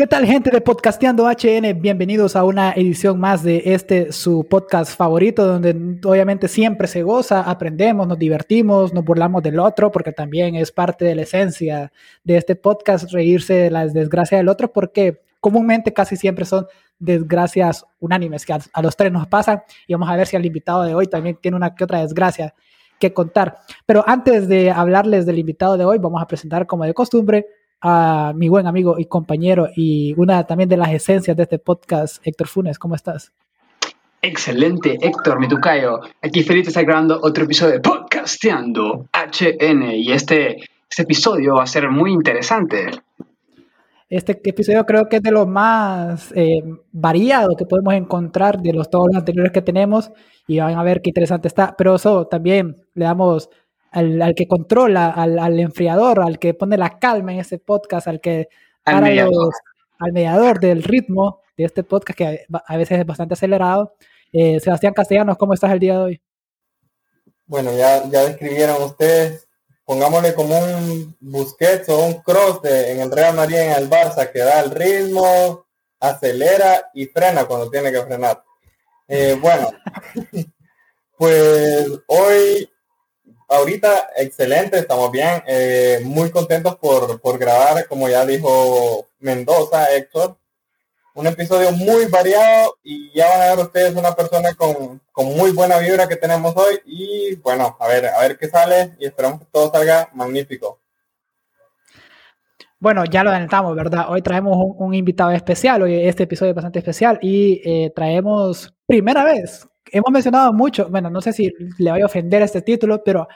¿Qué tal gente de Podcasteando HN? Bienvenidos a una edición más de este su podcast favorito donde obviamente siempre se goza, aprendemos, nos divertimos, nos burlamos del otro porque también es parte de la esencia de este podcast reírse de las desgracias del otro porque comúnmente casi siempre son desgracias unánimes que a, los tres nos pasan y vamos a ver si el invitado de hoy también tiene una que otra desgracia que contar. Pero antes de hablarles del invitado de hoy, vamos a presentar como de costumbre a mi buen amigo y compañero y una también de las esencias de este podcast, Héctor Funes. ¿Cómo estás? Excelente, Héctor, mi tucayo. Aquí feliz de estar grabando otro episodio de Podcasteando HN y este, este episodio va a ser muy interesante. Este episodio creo que es de los más eh, variados que podemos encontrar de los todos los anteriores que tenemos y van a ver qué interesante está. Pero eso también le damos al, que controla, al, enfriador, al que pone la calma en este podcast, al que al mediador. al mediador del ritmo de este podcast que a veces es bastante acelerado. Eh, Sebastián Castellanos, ¿cómo estás el día de hoy? Bueno, ya, ya describieron ustedes, pongámosle como un Busquets o un Cross de, en el Real Madrid en el Barça, que da el ritmo, acelera y frena cuando tiene que frenar. Eh, bueno, pues hoy ahorita excelente, estamos bien, eh, muy contentos por, por, grabar, como ya dijo Mendoza, Héctor, un episodio muy variado y ya van a ver ustedes una persona con, con, muy buena vibra que tenemos hoy y bueno, a ver, a ver qué sale y esperamos que todo salga magnífico. Bueno, ya lo adelantamos, ¿verdad? Hoy traemos un, invitado especial, hoy este episodio es bastante especial y eh, traemos primera vez hemos mencionado mucho, bueno, no sé si le voy a ofender este título, pero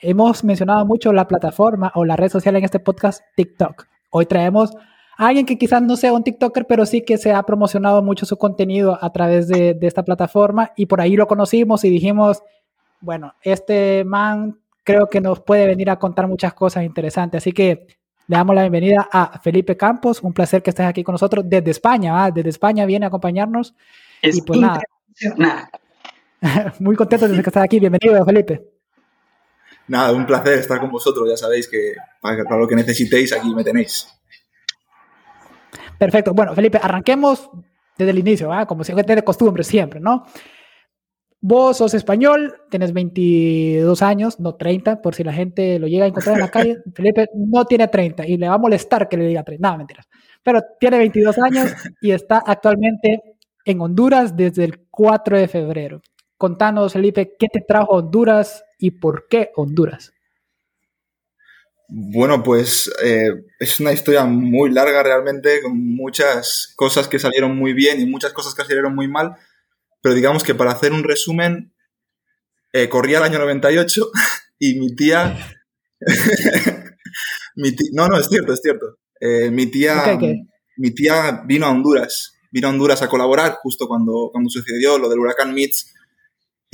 hemos mencionado mucho la plataforma o la red social en este podcast, TikTok. Hoy traemos a alguien que quizás no sea un TikToker, pero sí que se ha promocionado mucho su contenido a través de, esta plataforma y por ahí lo conocimos y dijimos, bueno, este man creo que nos puede venir a contar muchas cosas interesantes. Así que le damos la bienvenida a Felipe Campos. Un placer que estés aquí con nosotros desde España. Desde España viene a acompañarnos. y pues nada. Muy contento de que estás aquí. Bienvenido, Felipe. Nada, un placer estar con vosotros. Ya sabéis que para, lo que necesitéis, aquí me tenéis. Perfecto. Bueno, Felipe, arranquemos desde el inicio, como si de costumbre siempre, ¿no? Vos sos español, tienes 22 años, no 30, por si la gente lo llega a encontrar en la calle. Felipe no tiene 30 y le va a molestar que le diga 30. No, mentiras. Pero tiene 22 años y está actualmente en Honduras desde el 4 de febrero. Contanos, Felipe, ¿qué te trajo Honduras y por qué Honduras? Bueno, pues eh, es una historia muy larga realmente, con muchas cosas que salieron muy bien y muchas cosas que salieron muy mal, pero digamos que para hacer un resumen, eh, corría el año 98 y mi tía... no, no, es cierto, es cierto. Eh, mi, tía, mi tía vino a Honduras, vino a Honduras a colaborar justo cuando, cuando sucedió lo del huracán Mitch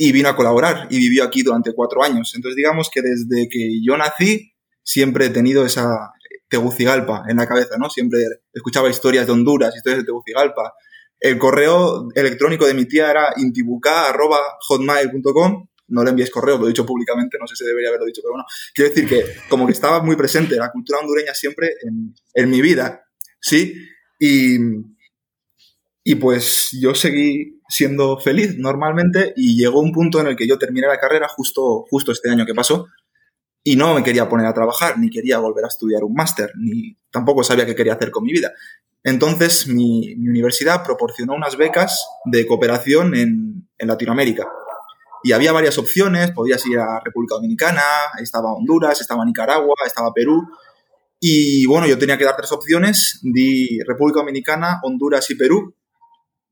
y vino a colaborar y vivió aquí durante cuatro años. Entonces, digamos que desde que yo nací, siempre he tenido esa Tegucigalpa en la cabeza, ¿no? Siempre escuchaba historias de Honduras, historias de Tegucigalpa. El correo electrónico de mi tía era intibuca.hotmail.com. No le envíes correo, lo he dicho públicamente, no sé si debería haberlo dicho, pero bueno. Quiero decir que como que estaba muy presente la cultura hondureña siempre en, en mi vida, ¿sí? Y, y pues yo seguí siendo feliz normalmente y llegó un punto en el que yo terminé la carrera justo, justo este año que pasó y no me quería poner a trabajar, ni quería volver a estudiar un máster, ni tampoco sabía qué quería hacer con mi vida. Entonces mi, universidad proporcionó unas becas de cooperación en, en, Latinoamérica. Y había varias opciones, podías ir a República Dominicana, estaba Honduras, estaba Nicaragua, estaba Perú. Y bueno, yo tenía que dar tres opciones, di República Dominicana, Honduras y Perú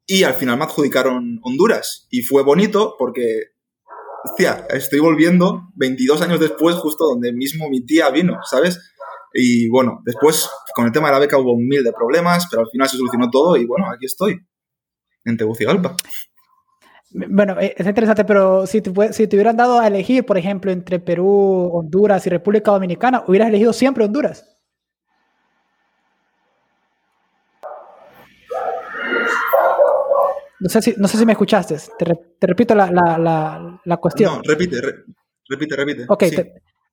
y al final me adjudicaron Honduras. Y fue bonito porque, hostia, estoy volviendo 22 años después, justo donde mismo mi tía vino, ¿sabes? Y bueno, después con el tema de la beca hubo un mil de problemas, pero al final se solucionó todo y bueno, aquí estoy, en Tegucigalpa. Bueno, eh, es interesante, pero si te, si te hubieran dado a elegir, por ejemplo, entre Perú, Honduras y República Dominicana, hubieras elegido siempre Honduras. No sé si, no sé si me escuchaste. Te, repito la, la, la, cuestión. No, repite, repite, repite. Ok,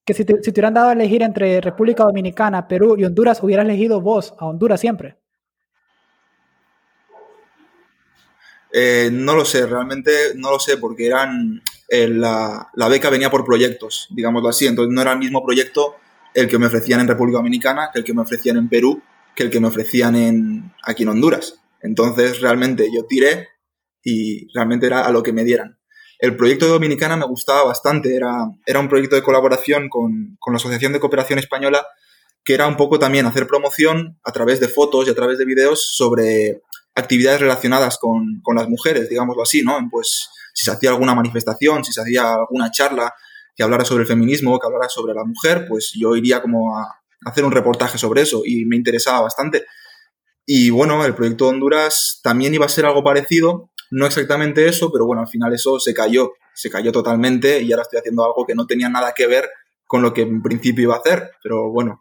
que si te, si te hubieran dado a elegir entre República Dominicana, Perú y Honduras, hubieras elegido vos a Honduras siempre. Eh, no lo sé, realmente no lo sé, porque eran. eh, la, la beca venía por proyectos, digámoslo así. Entonces no era el mismo proyecto el que me ofrecían en República Dominicana que el que me ofrecían en Perú, que el que me ofrecían en, aquí en Honduras. Entonces realmente yo tiré y realmente era a lo que me dieran. El proyecto de Dominicana me gustaba bastante, era, era un proyecto de colaboración con, con la Asociación de Cooperación Española, que era un poco también hacer promoción a través de fotos y a través de vídeos sobre actividades relacionadas con, con las mujeres, digámoslo así, ¿no? Pues si se hacía alguna manifestación, si se hacía alguna charla que hablara sobre el feminismo, que hablara sobre la mujer, pues yo iría como a hacer un reportaje sobre eso y me interesaba bastante. Y bueno, el proyecto Honduras también iba a ser algo parecido, no exactamente eso, pero bueno, al final eso se cayó, se cayó totalmente y ahora estoy haciendo algo que no tenía nada que ver con lo que en principio iba a hacer, pero bueno,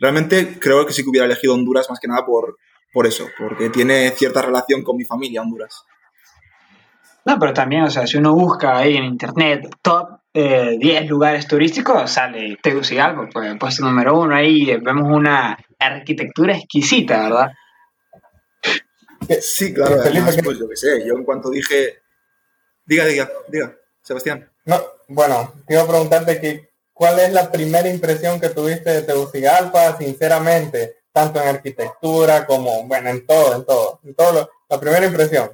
realmente creo que sí que hubiera elegido Honduras más que nada por, por eso, porque tiene cierta relación con mi familia Honduras. No, pero también, o sea, si uno busca ahí en internet top eh, 10 lugares turísticos, sale Tegucigalpa, pues puesto número uno ahí, vemos una arquitectura exquisita, ¿verdad? Sí, claro, Felipe, además, ¿qué- pues yo qué sé, yo en cuanto dije... Diga, diga, diga, Sebastián. No, bueno, quiero preguntarte que, ¿cuál es la primera impresión que tuviste de Tegucigalpa, sinceramente? Tanto en arquitectura como, bueno, en todo, en todo, en todo lo- la primera impresión.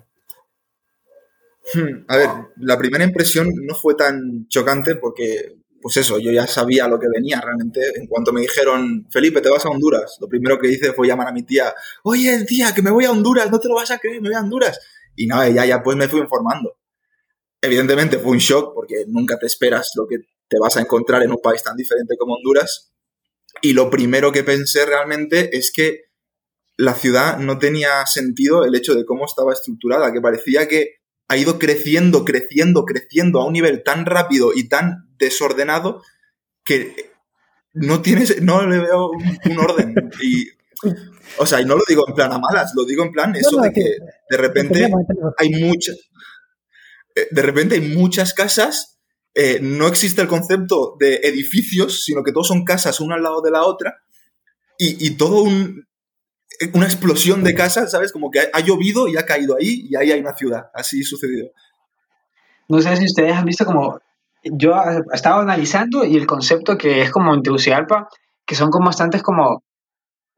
Hmm, A ver, la primera impresión no fue tan chocante porque, pues eso, yo ya sabía lo que venía realmente. En cuanto me dijeron, Felipe, te vas a Honduras, lo primero que hice fue llamar a mi tía, oye, tía, que me voy a Honduras, no te lo vas a creer, me voy a Honduras. Y nada, ya, ya pues me fui informando. Evidentemente fue un shock porque nunca te esperas lo que te vas a encontrar en un país tan diferente como Honduras. Y lo primero que pensé realmente es que la ciudad no tenía sentido el hecho de cómo estaba estructurada, que parecía que ha ido creciendo, creciendo, creciendo a un nivel tan rápido y tan desordenado que no tienes, no le veo un, un orden. Y, o sea, y no lo digo en plan a malas, lo digo en plan eso no, de que que de repente hay muchas, eh, de repente hay muchas casas, eh, no existe el concepto de edificios, sino que todos son casas una al lado de la otra, y, y todo un, una explosión de casas, ¿sabes? Como que ha, ha llovido y ha caído ahí, y ahí hay una ciudad. Así sucedió. No sé si ustedes han visto como, yo he estado analizando y el concepto que es como en Tegucigalpa, que son como bastantes como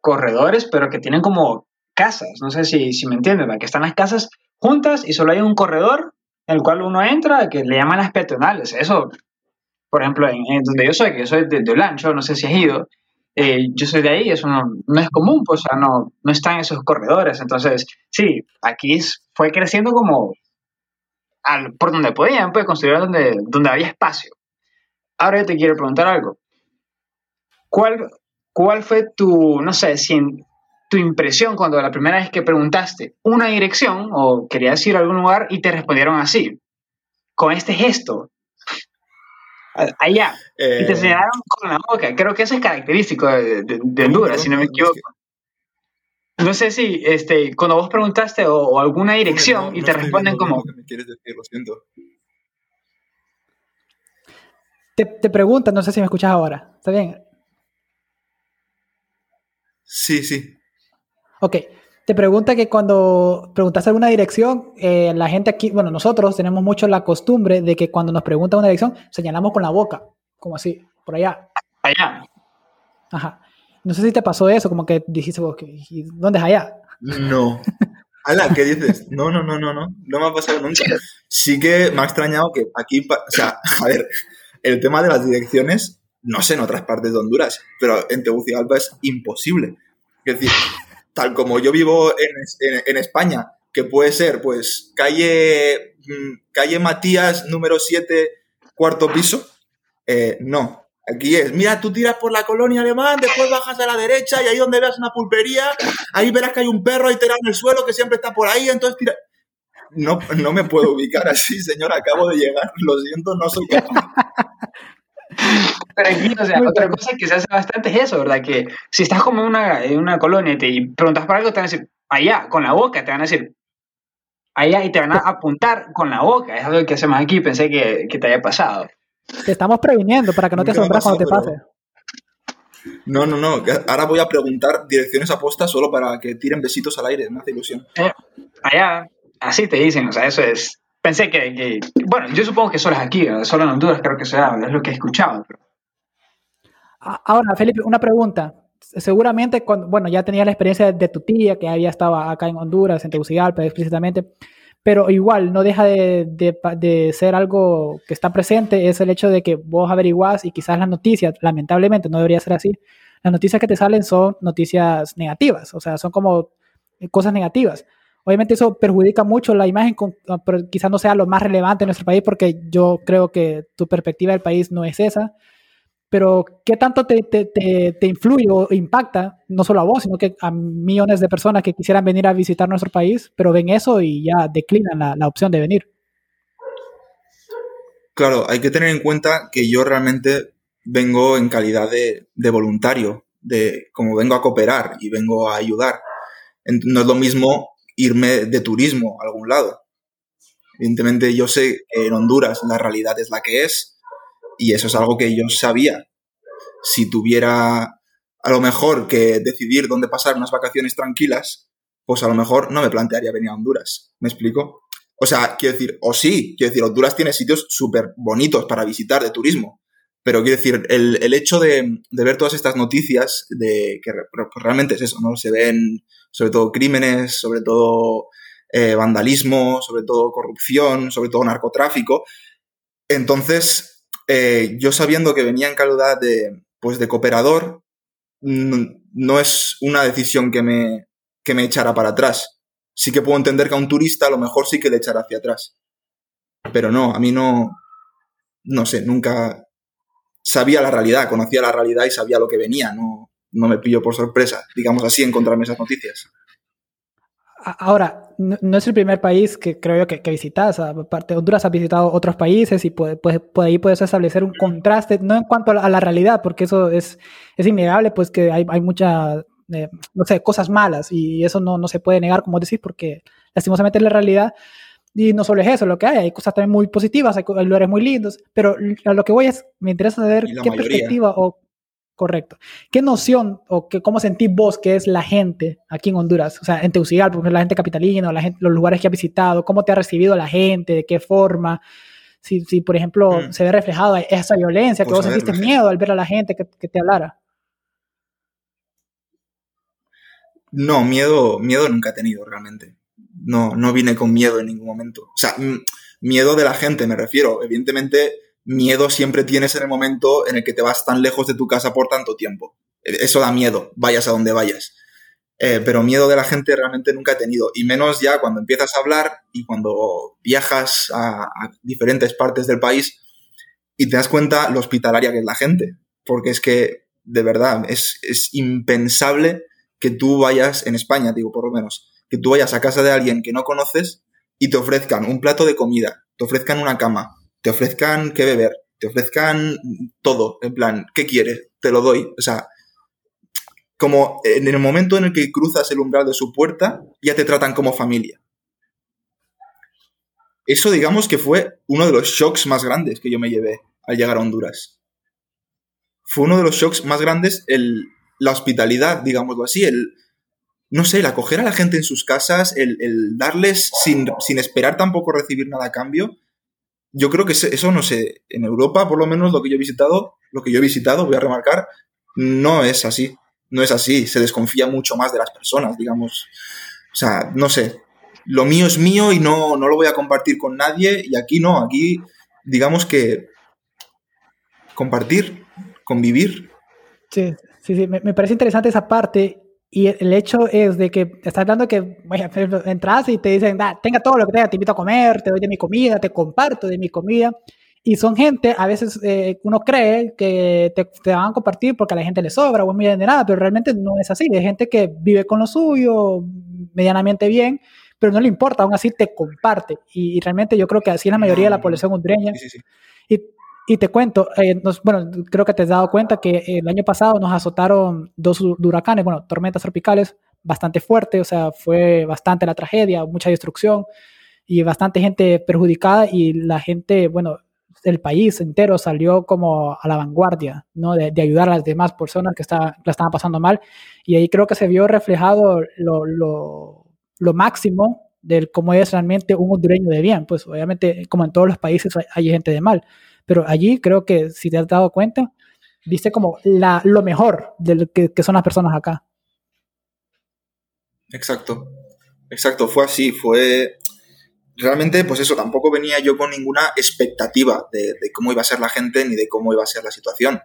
corredores, pero que tienen como casas, no sé si, si me entienden, ¿verdad? que están las casas juntas y solo hay un corredor en el cual uno entra, que le llaman las peatonales. Eso, por ejemplo, en, en donde yo soy, que yo soy de, de Olancho, no sé si has ido, eh, yo soy de ahí, eso no, no es común, pues, o sea, no, no están esos corredores. Entonces, sí, aquí fue creciendo como al- por donde podían, pues, construir donde, donde había espacio. Ahora yo te quiero preguntar algo. ¿Cuál, cuál fue tu, no sé, si en- tu impresión cuando la primera vez que preguntaste una dirección o querías ir a algún lugar y te respondieron así, con este gesto? Allá, y te Eh, señalaron con la boca. Creo que eso es característico de, de, de ¿cómo, Honduras, si no me equivoco. No sé si este, cuando vos preguntaste o, o alguna dirección no- y te responden como, lo que me quieres decir, lo siento. Te, te preguntan, no sé si me escuchas ahora. ¿Está bien? Sí, sí. Ok. Te pregunta que cuando preguntaste alguna dirección, eh, la gente aquí, bueno, nosotros tenemos mucho la costumbre de que cuando nos preguntan una dirección, señalamos con la boca, como así, por allá. allá. Ajá. No sé si te pasó eso, como que dijiste vos, que- ¿y ¿dónde es allá? No. Ala, ¿qué dices? No, no, no, no, no. No me ha pasado nunca. Sí que me ha extrañado que aquí, o sea, a ver, el tema de las direcciones, no sé en otras partes de Honduras, pero en Tegucigalpa es imposible. Es decir, tal como yo vivo en- en España, que puede ser, pues, calle, mm, calle Matías, número 7, cuarto piso, eh, no. Aquí es, mira, tú tiras por la colonia alemán, después bajas a la derecha y ahí donde veas una pulpería, ahí verás que hay un perro ahí tirado en el suelo que siempre está por ahí, entonces tira... No, no me puedo ubicar así, señor, acabo de llegar, lo siento, no soy capaz. Pero aquí, o sea, otra cosa que se hace bastante es eso, ¿verdad? Que si estás como en una, en una colonia y te preguntas por algo, te van a decir, allá, con la boca, te van a decir, allá, y te van a apuntar con la boca. Es algo que hacemos aquí, pensé que, que te había pasado. Te estamos previniendo para que no te Nunca asombres cuando te pase. No, no, no, ahora voy a preguntar direcciones apostas solo para que tiren besitos al aire, me hace ilusión. Eh, allá, así te dicen, o sea, eso es... Pensé que, bueno, yo supongo que solo es aquí, solo en Honduras creo que se habla, es lo que he escuchado. Ahora, Felipe, una pregunta. Seguramente, cuando, bueno, ya tenías la experiencia de tu tía, que había estado acá en Honduras, en Tegucigalpa explícitamente, pero igual no deja de, de, ser algo que está presente, es el hecho de que vos averiguás y quizás las noticias, lamentablemente no debería ser así, las noticias que te salen son noticias negativas, o sea, son como cosas negativas. Obviamente eso perjudica mucho la imagen, ah, pero quizás no sea lo más relevante en nuestro país porque yo creo que tu perspectiva del país no es esa. Pero ¿qué tanto te, te, te, influye o impacta, no solo a vos, sino que a millones de personas que quisieran venir a visitar nuestro país, pero ven eso y ya declinan la, la opción de venir? Claro, hay que tener en cuenta que yo realmente vengo en calidad de, de, voluntario, de como vengo a cooperar y vengo a ayudar. No es lo mismo irme de turismo a algún lado. Evidentemente yo sé que en Honduras la realidad es la que es y eso es algo que yo sabía. Si tuviera a lo mejor que decidir dónde pasar unas vacaciones tranquilas, pues a lo mejor no me plantearía venir a Honduras. ¿Me explico? O sea, quiero decir, o sí, quiero decir, Honduras tiene sitios súper bonitos para visitar de turismo, pero quiero decir, el, hecho de, ver todas estas noticias, de que pues realmente es eso, ¿no? Se ven sobre todo crímenes, sobre todo eh, vandalismo, sobre todo corrupción, sobre todo narcotráfico. Entonces, eh, yo sabiendo que venía en calidad de, pues, de cooperador, no, es una decisión que me, que me echara para atrás. Sí que puedo entender que a un turista a lo mejor sí que le echará hacia atrás. Pero no, a mí no, no sé, nunca, sabía la realidad, conocía la realidad y sabía lo que venía, no, no me pillo por sorpresa, digamos así, encontrarme esas noticias. Ahora, no, es el primer país que creo yo que, que visitas. Aparte, Honduras ha visitado otros países y puede, puede, ahí puedes establecer un contraste, no en cuanto a la, realidad, porque eso es, es innegable, pues que hay, hay muchas, eh, no sé, cosas malas y eso no, no se puede negar, como decís, porque lastimosamente es la realidad. Y no solo es eso lo que hay, hay cosas también muy positivas, hay, lugares muy lindos, pero a lo que voy es, me interesa saber qué perspectiva o, correcto, qué noción o qué, cómo sentís vos que es la gente aquí en Honduras, o sea, en Tegucigalpa, por ejemplo, la gente capitalina, la gente, los lugares que ha visitado, cómo te ha recibido la gente, de qué forma, si, si por ejemplo, mm. se ve reflejado esa violencia, que vos sentiste miedo al ver a la gente que, que te hablara. No, miedo, miedo nunca he tenido realmente no, no vine con miedo en ningún momento. O sea, miedo de la gente me refiero. Evidentemente, miedo siempre tienes en el momento en el que te vas tan lejos de tu casa por tanto tiempo. E, eso da miedo, vayas a donde vayas. Eh, pero miedo de la gente realmente nunca he tenido. Y menos ya cuando empiezas a hablar y cuando viajas a, a diferentes partes del país y te das cuenta lo hospitalaria que es la gente. Porque es que, de verdad, es, es impensable que tú vayas en España, digo, por lo menos, que tú vayas a casa de alguien que no conoces y te ofrezcan un plato de comida, te ofrezcan una cama, te ofrezcan qué beber, te ofrezcan todo, en plan, ¿qué quieres? Te lo doy. O sea, como en el momento en el que cruzas el umbral de su puerta, ya te tratan como familia. Eso digamos que fue uno de los shocks más grandes que yo me llevé al llegar a Honduras. Fue uno de los shocks más grandes el, la hospitalidad, digámoslo así, el, no sé, el acoger a la gente en sus casas, el, darles sin, esperar tampoco recibir nada a cambio. Yo creo que eso, no sé, en Europa, por lo menos lo que yo he visitado, lo que yo he visitado, voy a remarcar, no es así. No es así. Se desconfía mucho más de las personas, digamos. O sea, no sé. Lo mío es mío y no, no lo voy a compartir con nadie. Y aquí no, aquí digamos que compartir, convivir. Sí, sí, sí. Me, me parece interesante esa parte y el hecho es de que estás hablando que entras y te dicen, tenga todo lo que tenga, te invito a comer, te doy de mi comida, te comparto de mi comida. Y son gente, a veces eh, uno cree que te, te, van a compartir porque a la gente le sobra o es muy de nada, pero realmente no es así. Hay gente que vive con lo suyo medianamente bien, pero no le importa, aún así te comparte. Y, realmente yo creo que así es la mayoría de la población hondureña. Sí, sí, sí. Y y te cuento, eh, bueno, creo que te has dado cuenta que el año pasado nos azotaron dos huracanes, bueno, tormentas tropicales bastante fuertes, o sea, fue bastante la tragedia, mucha destrucción y bastante gente perjudicada y la gente, bueno, el país entero salió como a la vanguardia, ¿no? De, ayudar a las demás personas que está, la estaban pasando mal y ahí creo que se vio reflejado lo, lo, lo máximo del cómo es realmente un hondureño de bien. Pues obviamente, como en todos los países, hay, gente de mal. Pero allí creo que, si te has dado cuenta, viste como la, lo mejor de que, que son las personas acá. Exacto, exacto, fue así, fue... Realmente, pues eso, tampoco venía yo con ninguna expectativa de, de, cómo iba a ser la gente ni de cómo iba a ser la situación.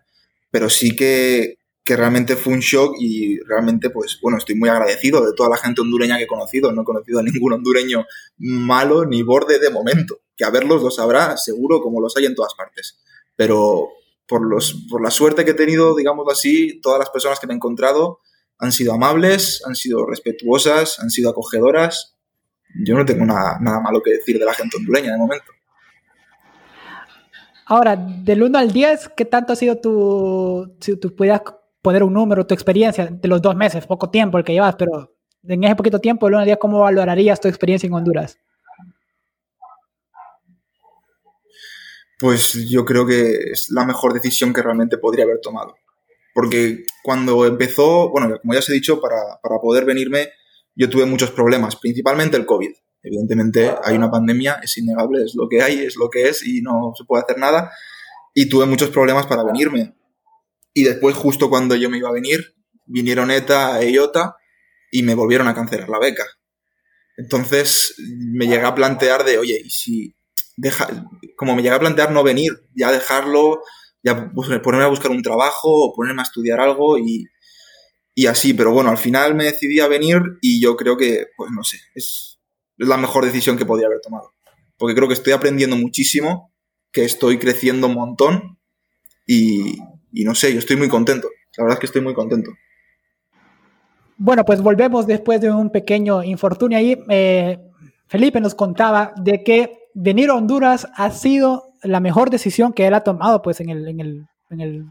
Pero sí que, que realmente fue un shock y realmente, pues bueno, estoy muy agradecido de toda la gente hondureña que he conocido. No he conocido a ningún hondureño malo ni borde de momento. Que a verlos lo sabrá seguro como los hay en todas partes. Pero por, los, por la suerte que he tenido, digamos así, todas las personas que me he encontrado han sido amables, han sido respetuosas, han sido acogedoras. Yo no tengo nada, nada malo que decir de la gente hondureña de momento. Ahora, del 1 al 10, ¿qué tanto ha sido tu, si tú pudieras poner un número, tu experiencia de los dos meses, poco tiempo el que llevas, pero en ese poquito tiempo, el día, ¿cómo valorarías tu experiencia en Honduras? Pues yo creo que es la mejor decisión que realmente podría haber tomado. Porque cuando empezó, bueno, como ya os he dicho, para, para poder venirme, yo tuve muchos problemas, principalmente el COVID. Evidentemente hay una pandemia, es innegable, es lo que hay, es lo que es y no se puede hacer nada. Y tuve muchos problemas para venirme. Y después, justo cuando yo me iba a venir, vinieron ETA e IOTA y me volvieron a cancelar la beca. Entonces me llegué a plantear de, oye, y si deja, como me llegué a plantear no venir, ya dejarlo, ya ponerme a buscar un trabajo o ponerme a estudiar algo y, y así. Pero bueno, al final me decidí a venir y yo creo que, pues no sé, es, es la mejor decisión que podía haber tomado. Porque creo que estoy aprendiendo muchísimo, que estoy creciendo un montón y, y no sé, yo estoy muy contento. La verdad es que estoy muy contento. Bueno, pues volvemos después de un pequeño infortunio ahí. Eh, Felipe nos contaba de que venir a Honduras ha sido la mejor decisión que él ha tomado pues en el, en el, en el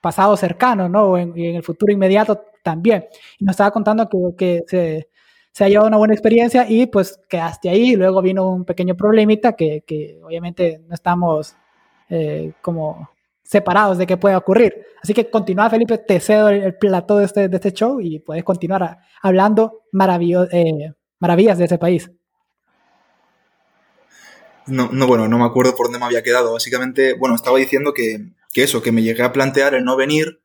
pasado cercano, ¿no? y en el futuro inmediato también. Y nos estaba contando que, que se, se, ha llevado una buena experiencia y pues quedaste ahí. Luego vino un pequeño problemita que, que obviamente no estamos eh, como separados de qué puede ocurrir. Así que continúa, Felipe, te cedo el, plato de este, de este show y puedes continuar hablando eh, maravillas de ese país. No, no, bueno, no me acuerdo por dónde me había quedado. Básicamente, bueno, estaba diciendo que, que eso, que me llegué a plantear el no venir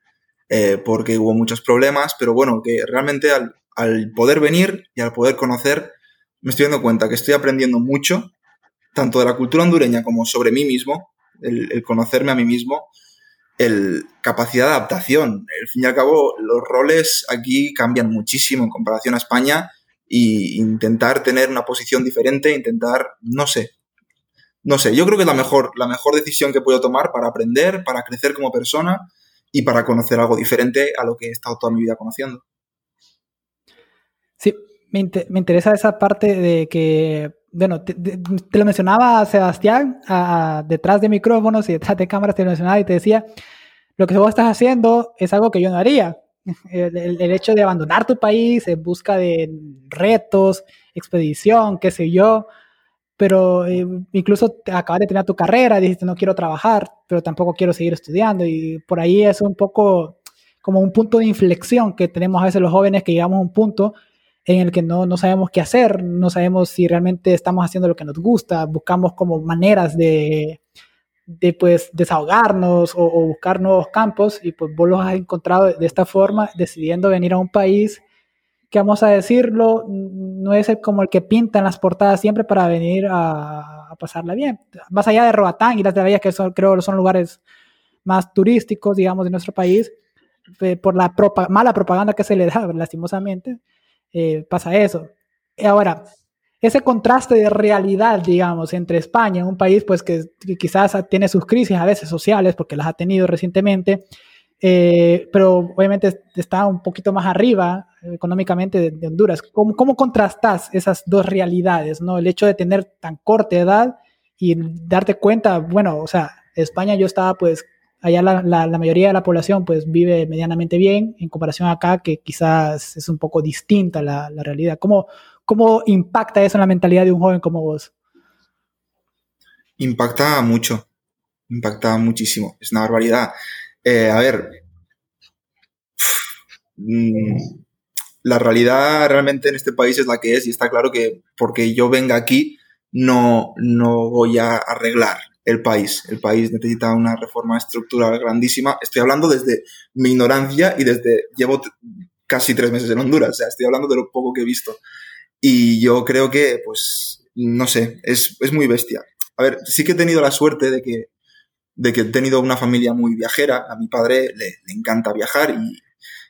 eh, porque hubo muchos problemas, pero bueno, que realmente al, al poder venir y al poder conocer, me estoy dando cuenta que estoy aprendiendo mucho, tanto de la cultura hondureña como sobre mí mismo, el, conocerme a mí mismo, el capacidad de adaptación. Al fin y al cabo, los roles aquí cambian muchísimo en comparación a España y intentar tener una posición diferente, intentar, no sé, no sé, yo creo que es la mejor, la mejor decisión que puedo tomar para aprender, para crecer como persona y para conocer algo diferente a lo que he estado toda mi vida conociendo. Sí, me, me interesa esa parte de que bueno, te, lo mencionaba Sebastián detrás de micrófonos y detrás de cámaras, te lo mencionaba y te decía, lo que vos estás haciendo es algo que yo no haría. El, hecho de abandonar tu país en busca de retos, expedición, qué sé yo, pero eh, incluso acabas de tener tu carrera, dijiste no quiero trabajar, pero tampoco quiero seguir estudiando y por ahí es un poco como un punto de inflexión que tenemos a veces los jóvenes que llegamos a un punto en el que no, no, sabemos qué hacer, no sabemos si realmente estamos haciendo lo que nos gusta, buscamos como maneras de, de pues desahogarnos o, buscar nuevos campos y pues vos los has encontrado de esta forma, decidiendo venir a un país que vamos a decirlo, no es como el que pinta en las portadas siempre para venir a, pasarla bien. Más allá de Roatán y las de que son, creo son lugares más turísticos, digamos, de nuestro país, eh, por la mala propaganda que se le da, lastimosamente, eh, pasa eso. Ahora, ese contraste de realidad, digamos, entre España, un país pues que, quizás tiene sus crisis a veces sociales, porque las ha tenido recientemente, eh, pero obviamente está un poquito más arriba económicamente de, Honduras. ¿Cómo, ¿Cómo, contrastas esas dos realidades? ¿no? El hecho de tener tan corta edad y darte cuenta, bueno, o sea, España yo estaba pues allá la, la, mayoría de la población pues vive medianamente bien en comparación acá que quizás es un poco distinta la, la realidad. ¿Cómo, ¿Cómo impacta eso en la mentalidad de un joven como vos? Impacta mucho, impacta muchísimo, es una barbaridad. Eh, a ver, mm, la realidad realmente en este país es la que es y está claro que porque yo venga aquí no, no voy a arreglar el país. El país necesita una reforma estructural grandísima. Estoy hablando desde mi ignorancia y desde llevo casi tres meses en Honduras, o sea, estoy hablando de lo poco que he visto. Y yo creo que, pues, no sé, es, es muy bestia. A ver, sí que he tenido la suerte de que, de que he tenido una familia muy viajera. A mi padre le, le encanta viajar y,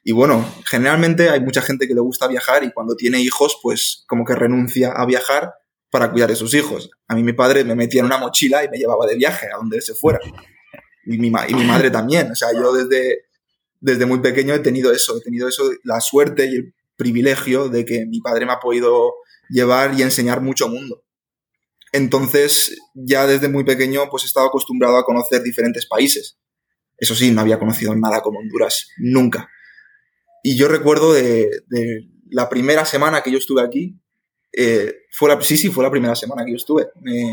y bueno, generalmente hay mucha gente que le gusta viajar y cuando tiene hijos, pues como que renuncia a viajar para cuidar de sus hijos. A mí mi padre me metía en una mochila y me llevaba de viaje a donde se fuera. Y mi, y mi madre también. O sea, yo desde, desde muy pequeño he tenido eso, he tenido eso, la suerte y el privilegio de que mi padre me ha podido llevar y enseñar mucho mundo. Entonces, ya desde muy pequeño, pues he estado acostumbrado a conocer diferentes países. Eso sí, no había conocido nada como Honduras, nunca. Y yo recuerdo de, de la primera semana que yo estuve aquí, eh, fue la, sí, sí, fue la primera semana que yo estuve. Me,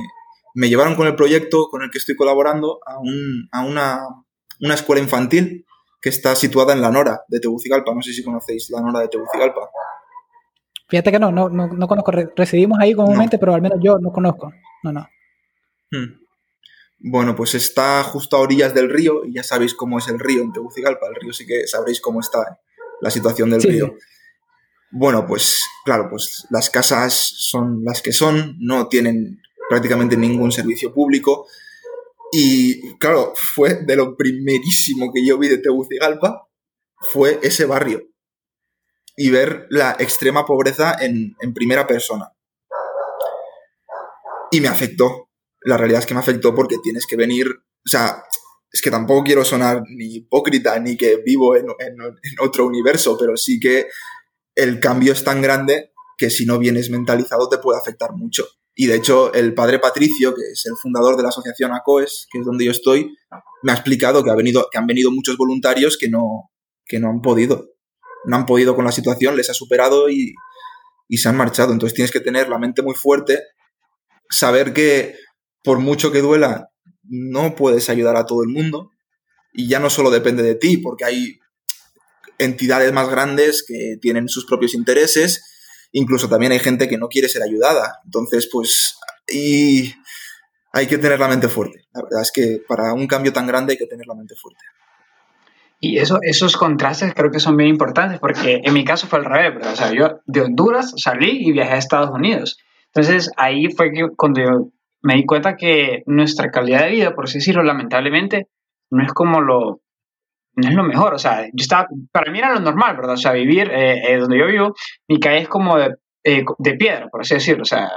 me llevaron con el proyecto con el que estoy colaborando a, un, a una, una, escuela infantil que está situada en La Nora de Tegucigalpa. No sé si conocéis La Nora de Tegucigalpa. Fíjate que no, no, no, no conozco. Residimos ahí comúnmente, no. pero al menos yo no conozco. No, no. Hmm. Bueno, pues está justo a orillas del río y ya sabéis cómo es el río en Tegucigalpa. El río sí que sabréis cómo está la situación del sí. río. Bueno, pues claro, pues las casas son las que son, no tienen prácticamente ningún servicio público. Y claro, fue de lo primerísimo que yo vi de Tegucigalpa, fue ese barrio. Y ver la extrema pobreza en, en primera persona. Y me afectó. La realidad es que me afectó porque tienes que venir, o sea, es que tampoco quiero sonar ni hipócrita ni que vivo en, en, en otro universo, pero sí que el cambio es tan grande que si no vienes mentalizado te puede afectar mucho. Y de hecho, el padre Patricio, que es el fundador de la asociación ACOES, que es donde yo estoy, me ha explicado que, ha venido, han venido muchos voluntarios que no, que no han podido. No han podido con la situación, les ha superado y, y se han marchado. Entonces tienes que tener la mente muy fuerte, saber que por mucho que duela, no puedes ayudar a todo el mundo. Y ya no solo depende de ti, porque hay entidades más grandes que tienen sus propios intereses, incluso también hay gente que no quiere ser ayudada. Entonces, pues, y hay que tener la mente fuerte. La verdad es que para un cambio tan grande hay que tener la mente fuerte. Y eso, esos contrastes creo que son bien importantes, porque en mi caso fue al revés, ¿verdad? O sea, yo de Honduras salí y viajé a Estados Unidos. Entonces, ahí fue que cuando yo me di cuenta que nuestra calidad de vida, por así decirlo, lamentablemente, no es como lo, no es lo mejor, o sea, yo estaba, para mí era lo normal, ¿verdad? O sea, vivir eh, eh, donde yo vivo, mi calle es como de, eh, de, piedra, por así decirlo, o sea,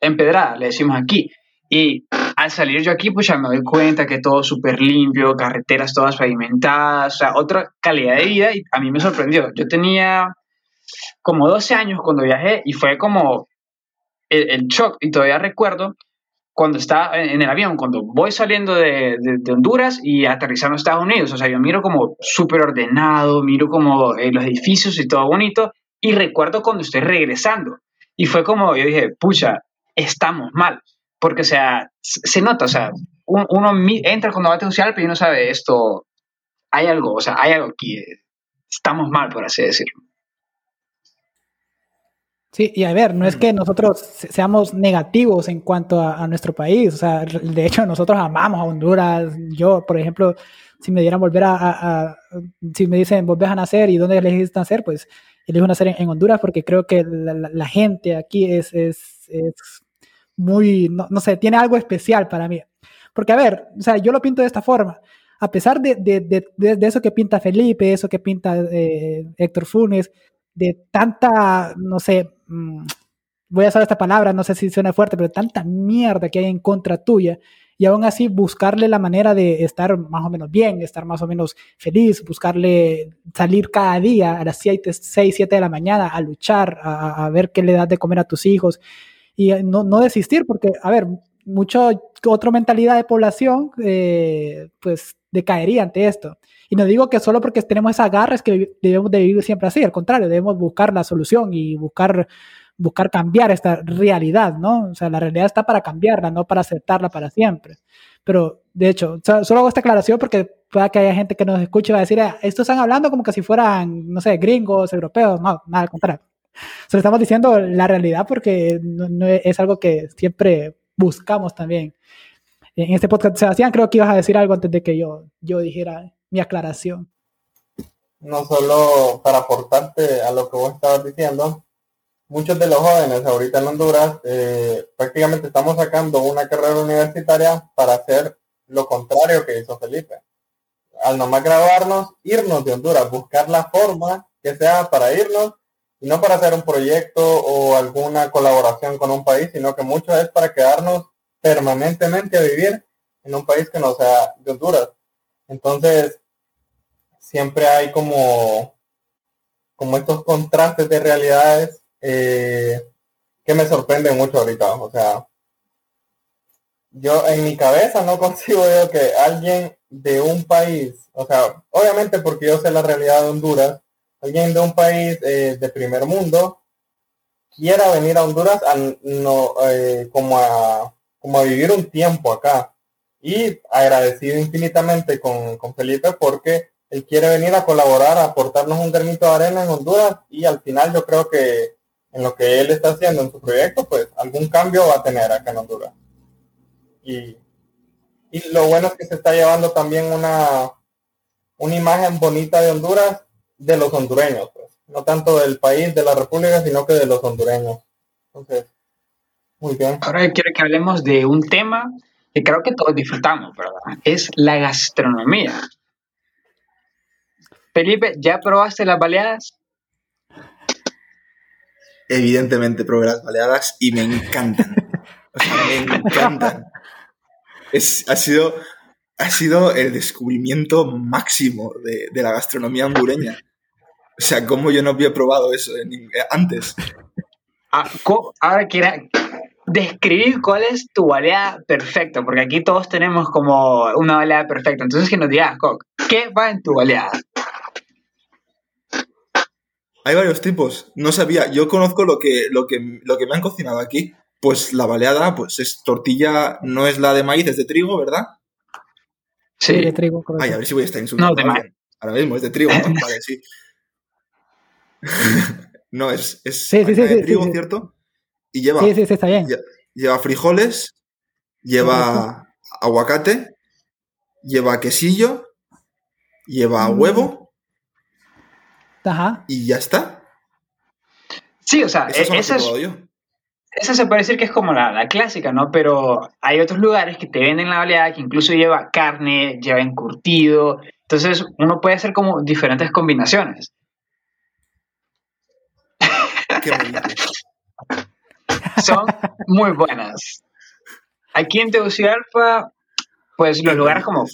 empedrada, le decimos aquí. Y al salir yo aquí, pues ya me doy cuenta que todo súper limpio, carreteras todas pavimentadas, o sea, otra calidad de vida y a mí me sorprendió. Yo tenía como 12 años cuando viajé y fue como el, el shock y todavía recuerdo cuando está en el avión, cuando voy saliendo de, de, de, Honduras y aterrizando en Estados Unidos. O sea, yo miro como súper ordenado, miro como eh, los edificios y todo bonito. Y recuerdo cuando estoy regresando. Y fue como, yo dije, pucha, estamos mal. Porque, o sea, se nota, o sea, uno, uno entra va a Tegucigalpa y uno sabe esto, hay algo, o sea, hay algo aquí, estamos mal, por así decirlo. Sí, y a ver, no es que nosotros seamos negativos en cuanto a, a, nuestro país, o sea, de hecho nosotros amamos a Honduras, yo, por ejemplo, si me dieran volver a, a, a si me dicen volver a nacer y dónde elegiste nacer, pues elijo nacer en, en Honduras porque creo que la, la, la gente aquí es, es, es muy, no, no, sé, tiene algo especial para mí. Porque a ver, o sea, yo lo pinto de esta forma, a pesar de, de, de, de eso que pinta Felipe, eso que pinta eh, Héctor Funes, de tanta, no sé, mmm, voy a usar esta palabra, no sé si suena fuerte, pero tanta mierda que hay en contra tuya, y aún así buscarle la manera de estar más o menos bien, estar más o menos feliz, buscarle salir cada día a las 7, 6, 7 de la mañana a luchar, a, ver qué le das de comer a tus hijos, y no, no desistir, porque, a ver, mucha otra mentalidad de población, eh, pues decaería ante esto. Y no digo que solo porque tenemos esas garras que debemos de vivir siempre así, al contrario, debemos buscar la solución y buscar, buscar cambiar esta realidad, ¿no? O sea, la realidad está para cambiarla, no para aceptarla para siempre. Pero, de hecho, solo hago esta aclaración porque pueda que haya gente que nos escuche y va a decir, "Ah, estos están hablando como que si fueran, no sé, gringos, europeos. No, nada al contrario. Se lo estamos diciendo la realidad porque no, no es algo que siempre buscamos también. En este podcast, Sebastián, creo que ibas a decir algo antes de que yo, yo dijera mi aclaración. no solo para aportarte a lo que vos estabas diciendo, muchos de los jóvenes ahorita en Honduras eh, prácticamente estamos sacando una carrera universitaria para hacer lo contrario que hizo Felipe. Al nomás graduarnos, irnos de Honduras, buscar la forma que sea para irnos y no para hacer un proyecto o alguna colaboración con un país, sino que mucho es para quedarnos permanentemente a vivir en un país que no sea de Honduras. Entonces, siempre hay como, como estos contrastes de realidades eh, que me sorprenden mucho ahorita. O sea, yo en mi cabeza no consigo yo que alguien de un país, o sea, obviamente porque yo sé la realidad de Honduras, alguien de un país eh, de primer mundo quiera venir a Honduras a, eh, como, a, como vivir un tiempo acá. Y agradecido infinitamente con, con Felipe porque él quiere venir a colaborar, a aportarnos un granito de arena en Honduras y al final yo creo que en lo que él está haciendo en su proyecto, pues algún cambio va a tener acá en Honduras. Y, y lo bueno es que se está llevando también una, una imagen bonita de Honduras de los hondureños, pues. no tanto del país, de la república, sino que de los hondureños. Entonces, muy bien. Ahora quiero que hablemos de un tema que creo que todos disfrutamos, ¿verdad? Es la gastronomía. Felipe, ¿ya probaste las baleadas? Evidentemente probé las baleadas y me encantan. O sea, me encantan. Es, ha, sido, ha sido el descubrimiento máximo de, de la gastronomía hondureña. O sea, ¿cómo yo no había probado eso en- antes? Ah, Ahora quiero describir cuál es tu baleada perfecta, porque aquí todos tenemos como una baleada perfecta. Entonces, que nos digas, Coc, ¿qué va en tu baleada? Hay varios tipos. No sabía. Yo conozco lo que, lo que, lo que me han cocinado aquí. Pues la baleada, pues es tortilla, no es la de maíz, es de trigo, ¿verdad? Sí, de Sí, trigo, correcto. Ay, a ver si voy a estar insultando. No, de alguien. Ahora mismo es de trigo, ¿no? Vale, sí. no, es, es Sí, sí, sí, harina de sí, trigo, sí, sí. ¿cierto? Y lleva, Sí, sí, sí, está bien. lle- lleva frijoles, lleva aguacate, lleva quesillo, lleva Mm. huevo Ajá. y ya está. sí, o sea, son e- es, esa se puede decir que es como la, la clásica, ¿no? Pero hay otros lugares que te venden la baleada que incluso lleva carne, lleva encurtido. Entonces, uno puede hacer como diferentes combinaciones. ¿Qué? Son muy buenas. Aquí en Tegucigalpa, pues los ¿Qué lugares como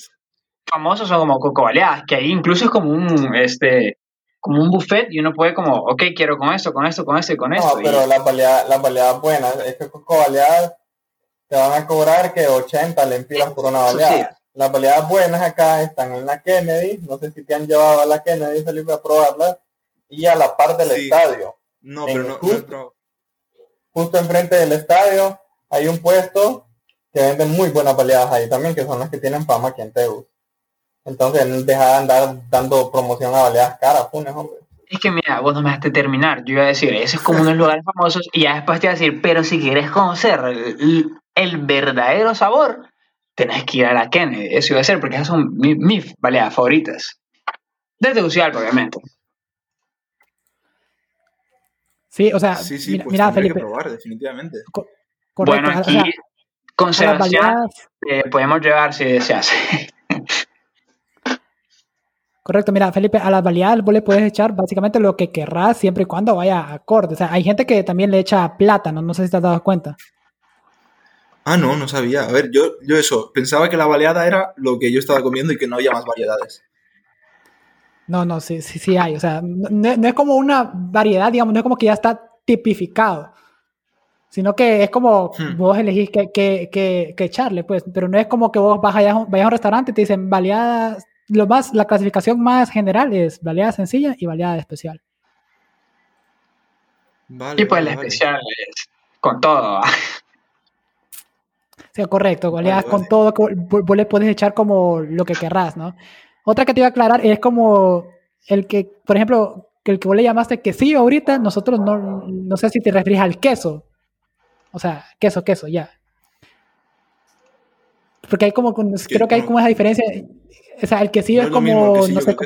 famosos son como Coco Baleadas, que ahí incluso es como un, este, como un buffet y uno puede como, ok, quiero con esto, con esto, con esto y con No, esto. y- pero las baleadas, las baleadas buenas, es que con baleadas te van a cobrar que 80 lempiras por una Eso sí. baleada. Las baleadas buenas acá están en la Kennedy, no sé si te han llevado a la Kennedy, Felipe, a probarlas, y a la par del Sí. estadio. No, En pero no, no justo. probado. Justo enfrente del estadio hay un puesto que venden muy buenas baleadas ahí también, que son las que tienen fama aquí en Tegus. Entonces, deja de andar dando promoción a baleadas caras, funes, hombre. Es que mira, vos no me dejaste terminar. Yo iba a decir, eso es como unos lugares famosos y ya después te iba a decir, pero si quieres conocer el, el verdadero sabor, tenés que ir a la Kennedy. Eso iba a ser porque esas son mi- mis baleadas favoritas. De Tegucigalpa, obviamente. Sí, o sea, Sí, sí, mira, pues mira, tendré que Felipe, probar, definitivamente. co- correcto. bueno, o aquí sea, con Sebastián eh, podemos llevar si deseas. correcto, mira, Felipe, a las baleadas vos le puedes echar básicamente lo que querrás siempre y cuando vaya acorde. O sea, hay gente que también le echa plátano, no sé si te has dado cuenta. Ah, no, no sabía. A ver, yo, yo eso, pensaba que la baleada era lo que yo estaba comiendo y que no había más variedades. No, no, sí, sí, sí hay. O sea, no, no es como una variedad, digamos, no es como que ya está tipificado. Sino que es como Hmm. vos elegís qué que, que, que echarle, pues. Pero no es como que vos un- vayas a un restaurante y te dicen baleadas. Lo más, la clasificación más general es baleada sencilla y baleada especial. Vale, y pues vale, la vale. especial es con todo. Sí, correcto, baleadas Vale, con todo, vos, le puedes echar como lo que querrás, ¿no? otra que te iba a aclarar es como el que, por ejemplo, que el que vos le llamaste quesillo ahorita, nosotros no, no sé si te refieres al queso. O sea, queso, queso, ya. Porque hay como, creo que hay como esa diferencia. O sea, el quesillo es, como, no sé,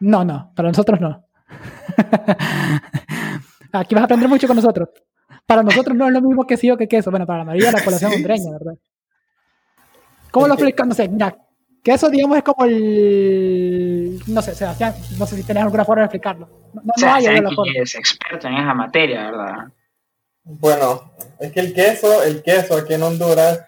no, no, para nosotros no. Aquí vas a aprender mucho con nosotros. Para nosotros no es lo mismo quesillo que queso. Bueno, para la mayoría de la población hondureña, ¿verdad? ¿Cómo lo explicas? No sé, mira, queso, digamos, es como el. No sé, Sebastián, no sé si tenés alguna forma de explicarlo. No, no, no hay alguna forma. es experto en esa materia, ¿verdad? Bueno, es que el queso, el queso aquí en Honduras,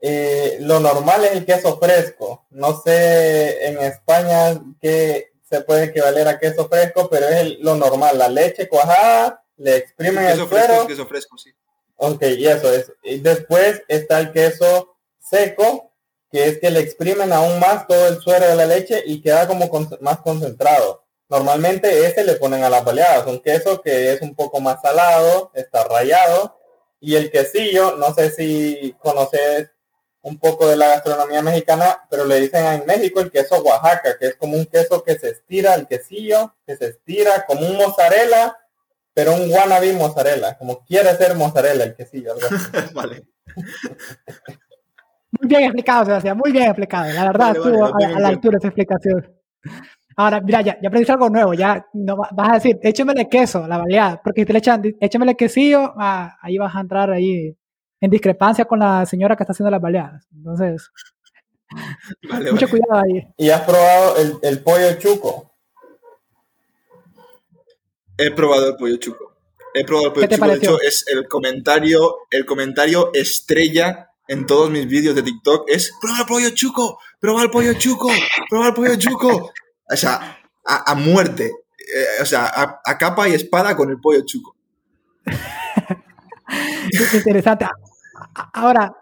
eh, lo normal es el queso fresco. No sé en España qué se puede equivaler a queso fresco, pero es lo normal, la leche cuajada, le exprimen el, queso suero. queso fresco, sí. Ok, y eso es. Y después está el queso seco, que es que le exprimen aún más todo el suero de la leche y queda como más concentrado. Normalmente ese le ponen a las baleadas, un queso que es un poco más salado, está rayado, y el quesillo, no sé si conoces un poco de la gastronomía mexicana, pero le dicen en México el queso Oaxaca, que es como un queso que se estira, el quesillo, que se estira como un mozzarella, pero un wannabe mozzarella, como quiere ser mozzarella el quesillo. vale. Muy bien explicado, Sebastián, muy bien explicado. La verdad, estuvo a, la altura esa explicación. Ahora, mira, ya, ya aprendiste algo nuevo, ya no vas a decir, échamele queso, la baleada, porque si te le echan, échamele quesillo, ah, ahí vas a entrar ahí en discrepancia con la señora que está haciendo las baleadas. Entonces, mucho cuidado ahí. ¿Y has probado el, pollo chuco? He probado el pollo chuco. He probado el pollo chuco. De hecho, es el comentario, el comentario estrella en todos mis vídeos de TikTok es prueba el pollo chuco, prueba el pollo chuco, prueba el pollo chuco. O sea, a, muerte. Eh, o sea, a, capa y espada con el pollo chuco. Interesante. Ahora,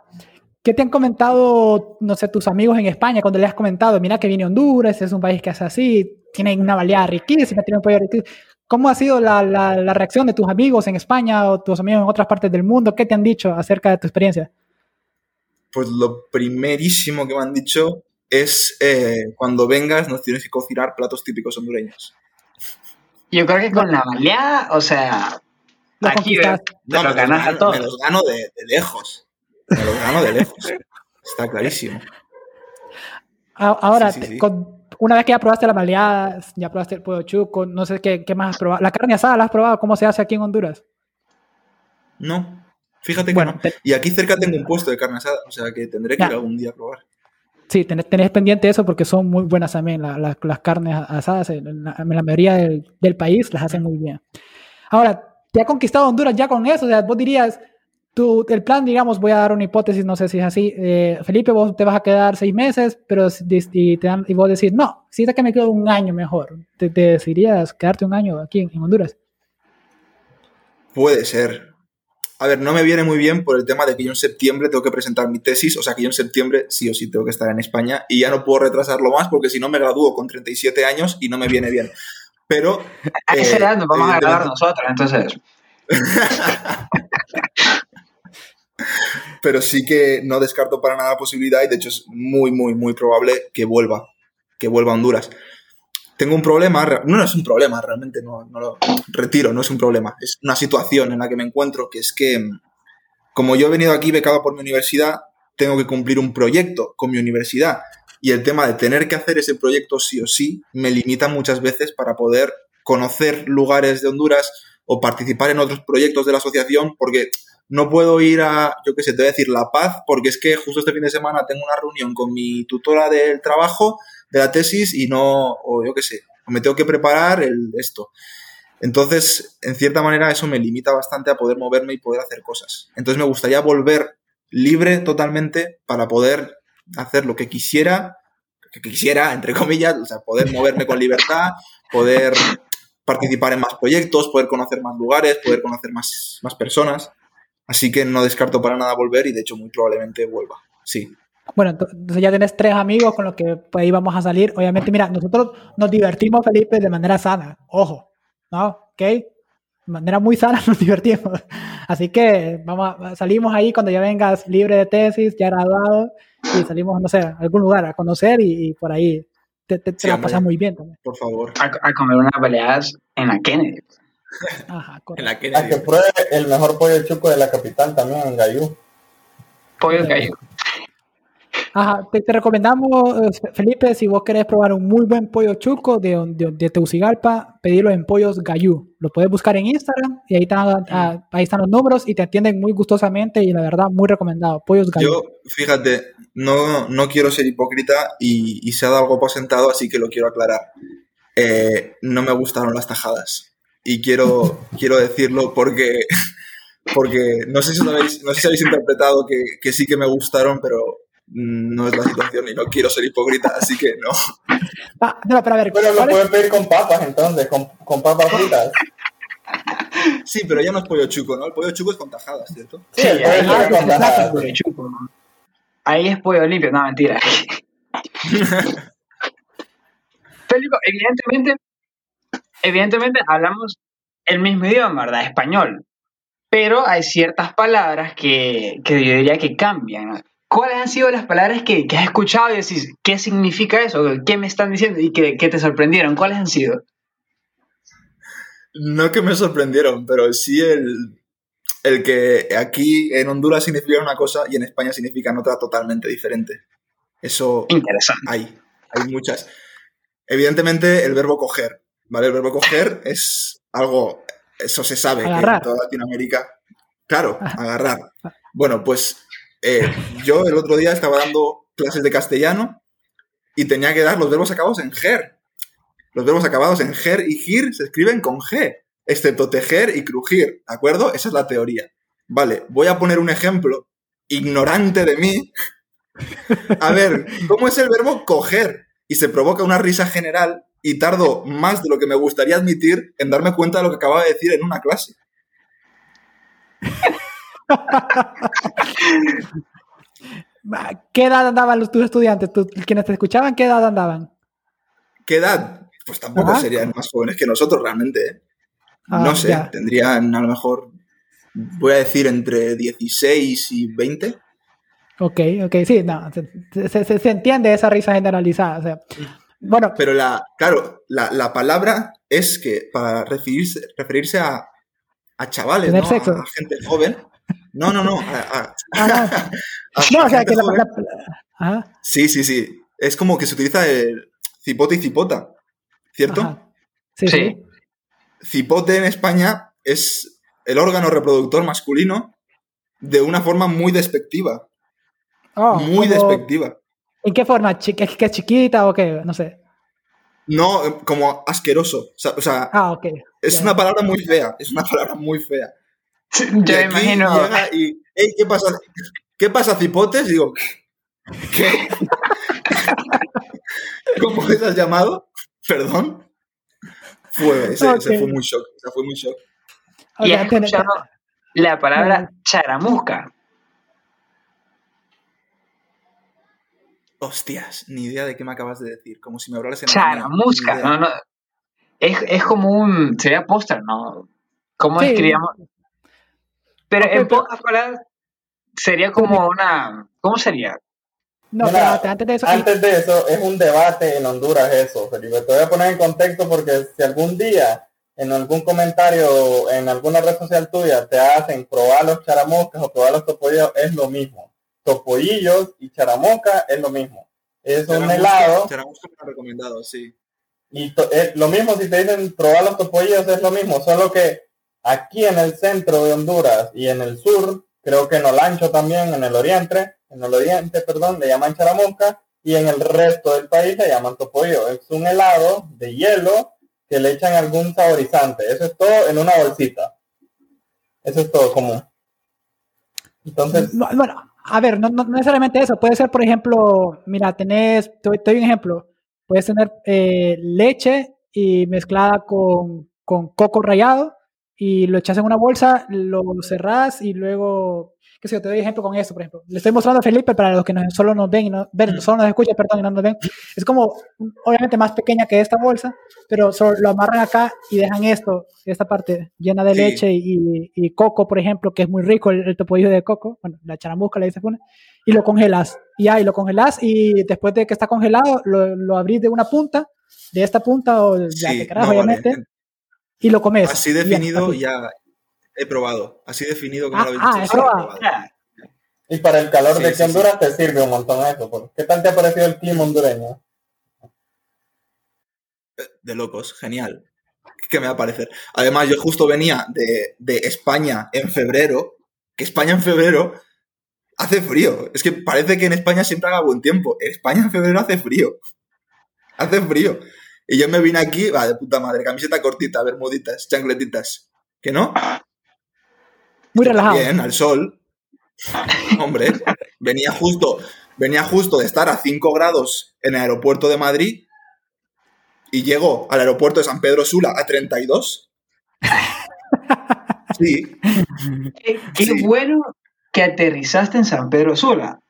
¿qué te han comentado, no sé, tus amigos en España cuando le has comentado, mira que viene Honduras, es un país que hace así, tiene una baleada riquísima, tiene un pollo riquísimo? ¿Cómo ha sido la, la, reacción de tus amigos en España o tus amigos en otras partes del mundo? ¿Qué te han dicho acerca de tu experiencia? Pues lo primerísimo que me han dicho es eh, cuando vengas nos tienes que cocinar platos típicos hondureños. Yo creo que con la baleada, o sea, Aquí no, me, ganas a todos. me los gano de, lejos. Me los gano de lejos. Está clarísimo. Ahora, una vez que ya probaste la maleada, ya probaste el pollo chuco, no sé qué, qué, más has probado. ¿La carne asada la has probado? ¿Cómo se hace aquí en Honduras? No, fíjate que no. Y aquí cerca tengo un puesto de carne asada, o sea que tendré que ir algún día a probar. Sí, tenés, pendiente eso porque son muy buenas también las carnes asadas. En la, mayoría del, del, país las hacen muy bien. Ahora, te ha conquistado Honduras ya con eso. O sea, vos dirías, tú, el plan, digamos, voy a dar una hipótesis, no sé si es así. Eh, Felipe, vos te vas a quedar seis meses, pero y, te y vos decís, no, si es que me quedo un año mejor. ¿Te, te decidirías quedarte un año aquí en, Honduras? Puede ser. A ver, no me viene muy bien por el tema de que yo en septiembre tengo que presentar mi tesis, o sea que yo en septiembre sí o sí tengo que estar en España y ya no puedo retrasarlo más porque si no me gradúo con 37 años y no me viene bien. Pero. A esa edad nos vamos a grabar nosotros, entonces. Pero sí que no descarto para nada la posibilidad y de hecho es muy, muy, muy probable que vuelva, que vuelva a Honduras. Tengo un problema, no, no es un problema, realmente no, no lo retiro, no es un problema, es una situación en la que me encuentro, que es que como yo he venido aquí becado por mi universidad, tengo que cumplir un proyecto con mi universidad y el tema de tener que hacer ese proyecto sí o sí me limita muchas veces para poder conocer lugares de Honduras o participar en otros proyectos de la asociación porque no puedo ir a, yo qué sé, te voy a decir La Paz porque es que justo este fin de semana tengo una reunión con mi tutora del trabajo, de la tesis y no, o yo qué sé, me tengo que preparar el, esto. Entonces, en cierta manera, eso me limita bastante a poder moverme y poder hacer cosas. Entonces, me gustaría volver libre totalmente para poder hacer lo que quisiera, que quisiera, entre comillas, o sea, poder moverme con libertad, poder participar en más proyectos, poder conocer más lugares, poder conocer más, más personas. Así que no descarto para nada volver y de hecho muy probablemente vuelva. Sí. Bueno, entonces ya tienes tres amigos con los que pues, ahí vamos a salir. Obviamente, mira, nosotros nos divertimos, Felipe, de manera sana. Ojo, ¿no? ¿Ok? De manera muy sana nos divertimos. Así que vamos salimos ahí cuando ya vengas libre de tesis, ya graduado, y salimos, no sé, a algún lugar a conocer y, por ahí te, te, te Sí, la hombre. pasas muy bien también. Por favor. A, a comer unas baleadas en la Kennedy. Ajá, En la A que Kennedy. pruebe el mejor pollo chuco de la capital también en Gayú. Pollo gallo. Ajá, te, te recomendamos, eh, Felipe, si vos querés probar un muy buen pollo chuco de, de, de Tegucigalpa, pedirlo en Pollos Gayú. Lo puedes buscar en Instagram y ahí están, ah, ahí están los números y te atienden muy gustosamente y la verdad, muy recomendado. Pollos Gayú. Yo, fíjate, no, no quiero ser hipócrita y, y se ha dado algo por sentado, así que lo quiero aclarar. Eh, no me gustaron las tajadas. Y quiero, quiero decirlo porque, porque no, sé si os habéis, no sé si habéis interpretado que, que sí que me gustaron, pero no es la situación y no quiero ser hipócrita, así que no. Ah, no, pero a ver, Pero lo ¿cuál es- pueden pedir con papas entonces, con, con papas fritas. Sí, pero ya no es pollo chuco, ¿no? El pollo chuco es con tajadas, ¿cierto? Sí, el pollo chuco ah, con sí, tajadas. pollo chuco. Ahí es pollo limpio, no, mentira. Felipe, evidentemente, evidentemente hablamos el mismo idioma, ¿verdad? Español. Pero hay ciertas palabras que, que yo diría que cambian. ¿no? ¿Cuáles han sido las palabras que, que has escuchado y decís, qué significa eso? ¿Qué me están diciendo? Y que, que te sorprendieron. ¿Cuáles han sido? No que me sorprendieron, pero sí el, el que aquí en Honduras significa una cosa y en España significa otra totalmente diferente. Eso Interesante. hay, hay muchas. Evidentemente el verbo coger, ¿vale? El verbo coger es algo, eso se sabe que en toda Latinoamérica, claro, agarrar. Bueno, pues eh, yo el otro día estaba dando clases de castellano y tenía que dar los verbos acabados en ger. Los verbos acabados en ger y gir se escriben con g, excepto tejer y crujir, ¿de acuerdo? Esa es la teoría. Vale, voy a poner un ejemplo ignorante de mí. A ver, ¿cómo es el verbo coger? Y se provoca una risa general y tardo más de lo que me gustaría admitir en darme cuenta de lo que acababa de decir en una clase. ¿Qué edad andaban los, tus estudiantes? ¿Tus- quienes te escuchaban, qué edad andaban? ¿Qué edad? Pues tampoco Ajá. serían más jóvenes que nosotros realmente. ¿eh? Ah, no sé, ya. tendrían a lo mejor, voy a decir, entre 16 y 20. Ok, ok, sí, no, se, se- se- entiende esa risa generalizada. O sea, bueno, Pero la, claro, la, la palabra es que para referirse, referirse a, a chavales, ¿no? sexo. a gente joven. No, no, no. a- a- Ajá. a no, o sea, que la, joven. la- ajá, Sí, sí, sí. Es como que se utiliza el cipote y cipota, ¿cierto? ajá. Sí, Sí. Cipote en España es el órgano reproductor masculino de una forma muy despectiva. Oh, muy como- despectiva. ¿En qué forma? ¿Que que es chiquita o qué? No sé. No como asqueroso. O sea, Ah, ok. es una palabra muy fea. Es una palabra muy fea. Yo Y me aquí imagino. llega y, "Ey, ¿qué pasa? ¿Qué pasa, cipotes? Digo, ¿qué? ¿Cómo les has llamado? ¿Perdón? Fue, ese, fue muy shock. ese fue muy shock. Y has escuchado la palabra charamusca. Hostias, ni idea de qué me acabas de decir. Como si me hablaras en. Charamusca, no, no. Es, es como un. Sería póster, ¿no? ¿Cómo Sí. escribíamos? Pero en pero- pocas palabras, sería como una. ¿Cómo sería? no, Mira, espérate, antes de eso. Antes de eso, es un debate en Honduras eso, Felipe. Te voy a poner en contexto porque si algún día en algún comentario en alguna red social tuya te hacen probar los charamoscas o probar los topollillos, es lo mismo. Topollillos y charamusca es lo mismo. Es un helado Charamusca recomendado, sí. y to- es lo mismo si te dicen probar los topollillos es lo mismo, solo que aquí en el centro de Honduras y en el sur, creo que en Olancho también, en el oriente, en el oriente, perdón, le llaman charamusca y en el resto del país le llaman topollillo. Es un helado de hielo que le echan algún saborizante. Eso es todo en una bolsita. Eso es todo común. Entonces, No, Bueno, a ver, no, necesariamente eso. Puede ser, por ejemplo, mira, tenés, te te un ejemplo. Puedes tener eh, leche y mezclada con, con coco rallado y lo echas en una bolsa, lo cerrás y luego que si yo te doy ejemplo con esto, por ejemplo. Le estoy mostrando a Felipe para los que solo nos ven y no, ven, solo nos escuchan, perdón, y no nos ven. Es como, obviamente más pequeña que esta bolsa, pero solo lo amarran acá y dejan esto, esta parte llena de leche y, y, coco, por ejemplo, que es muy rico el, el topodillo de coco, bueno, la charamusca le dice una, y lo congelas. Y ahí lo congelas y después de que está congelado, lo, lo abrís de una punta, de esta punta o de la que carajo, obviamente, y lo comes. Así definido ya, he probado. Así definido como ah, lo habéis ah, dicho. he probado. Y para el calor Sí, de sí, Honduras sí. te sirve un montón eso. pues. ¿Qué tal te ha parecido el clima hondureño? De locos, genial. ¿Qué me va a parecer? Además, yo justo venía de, de España en febrero, que España en febrero hace frío. Es que parece que en España siempre haga buen tiempo. En España en febrero hace frío. Hace frío. Y yo me vine aquí, va, de puta madre, camiseta cortita, bermuditas, chancletitas. ¿Que no? Muy relajado. Bien, al sol. Hombre, venía justo, venía justo de estar a 5 grados en el aeropuerto de Madrid y llego al aeropuerto de San Pedro Sula a 32. Sí, Qué, qué Sí. bueno que aterrizaste en San Pedro Sula.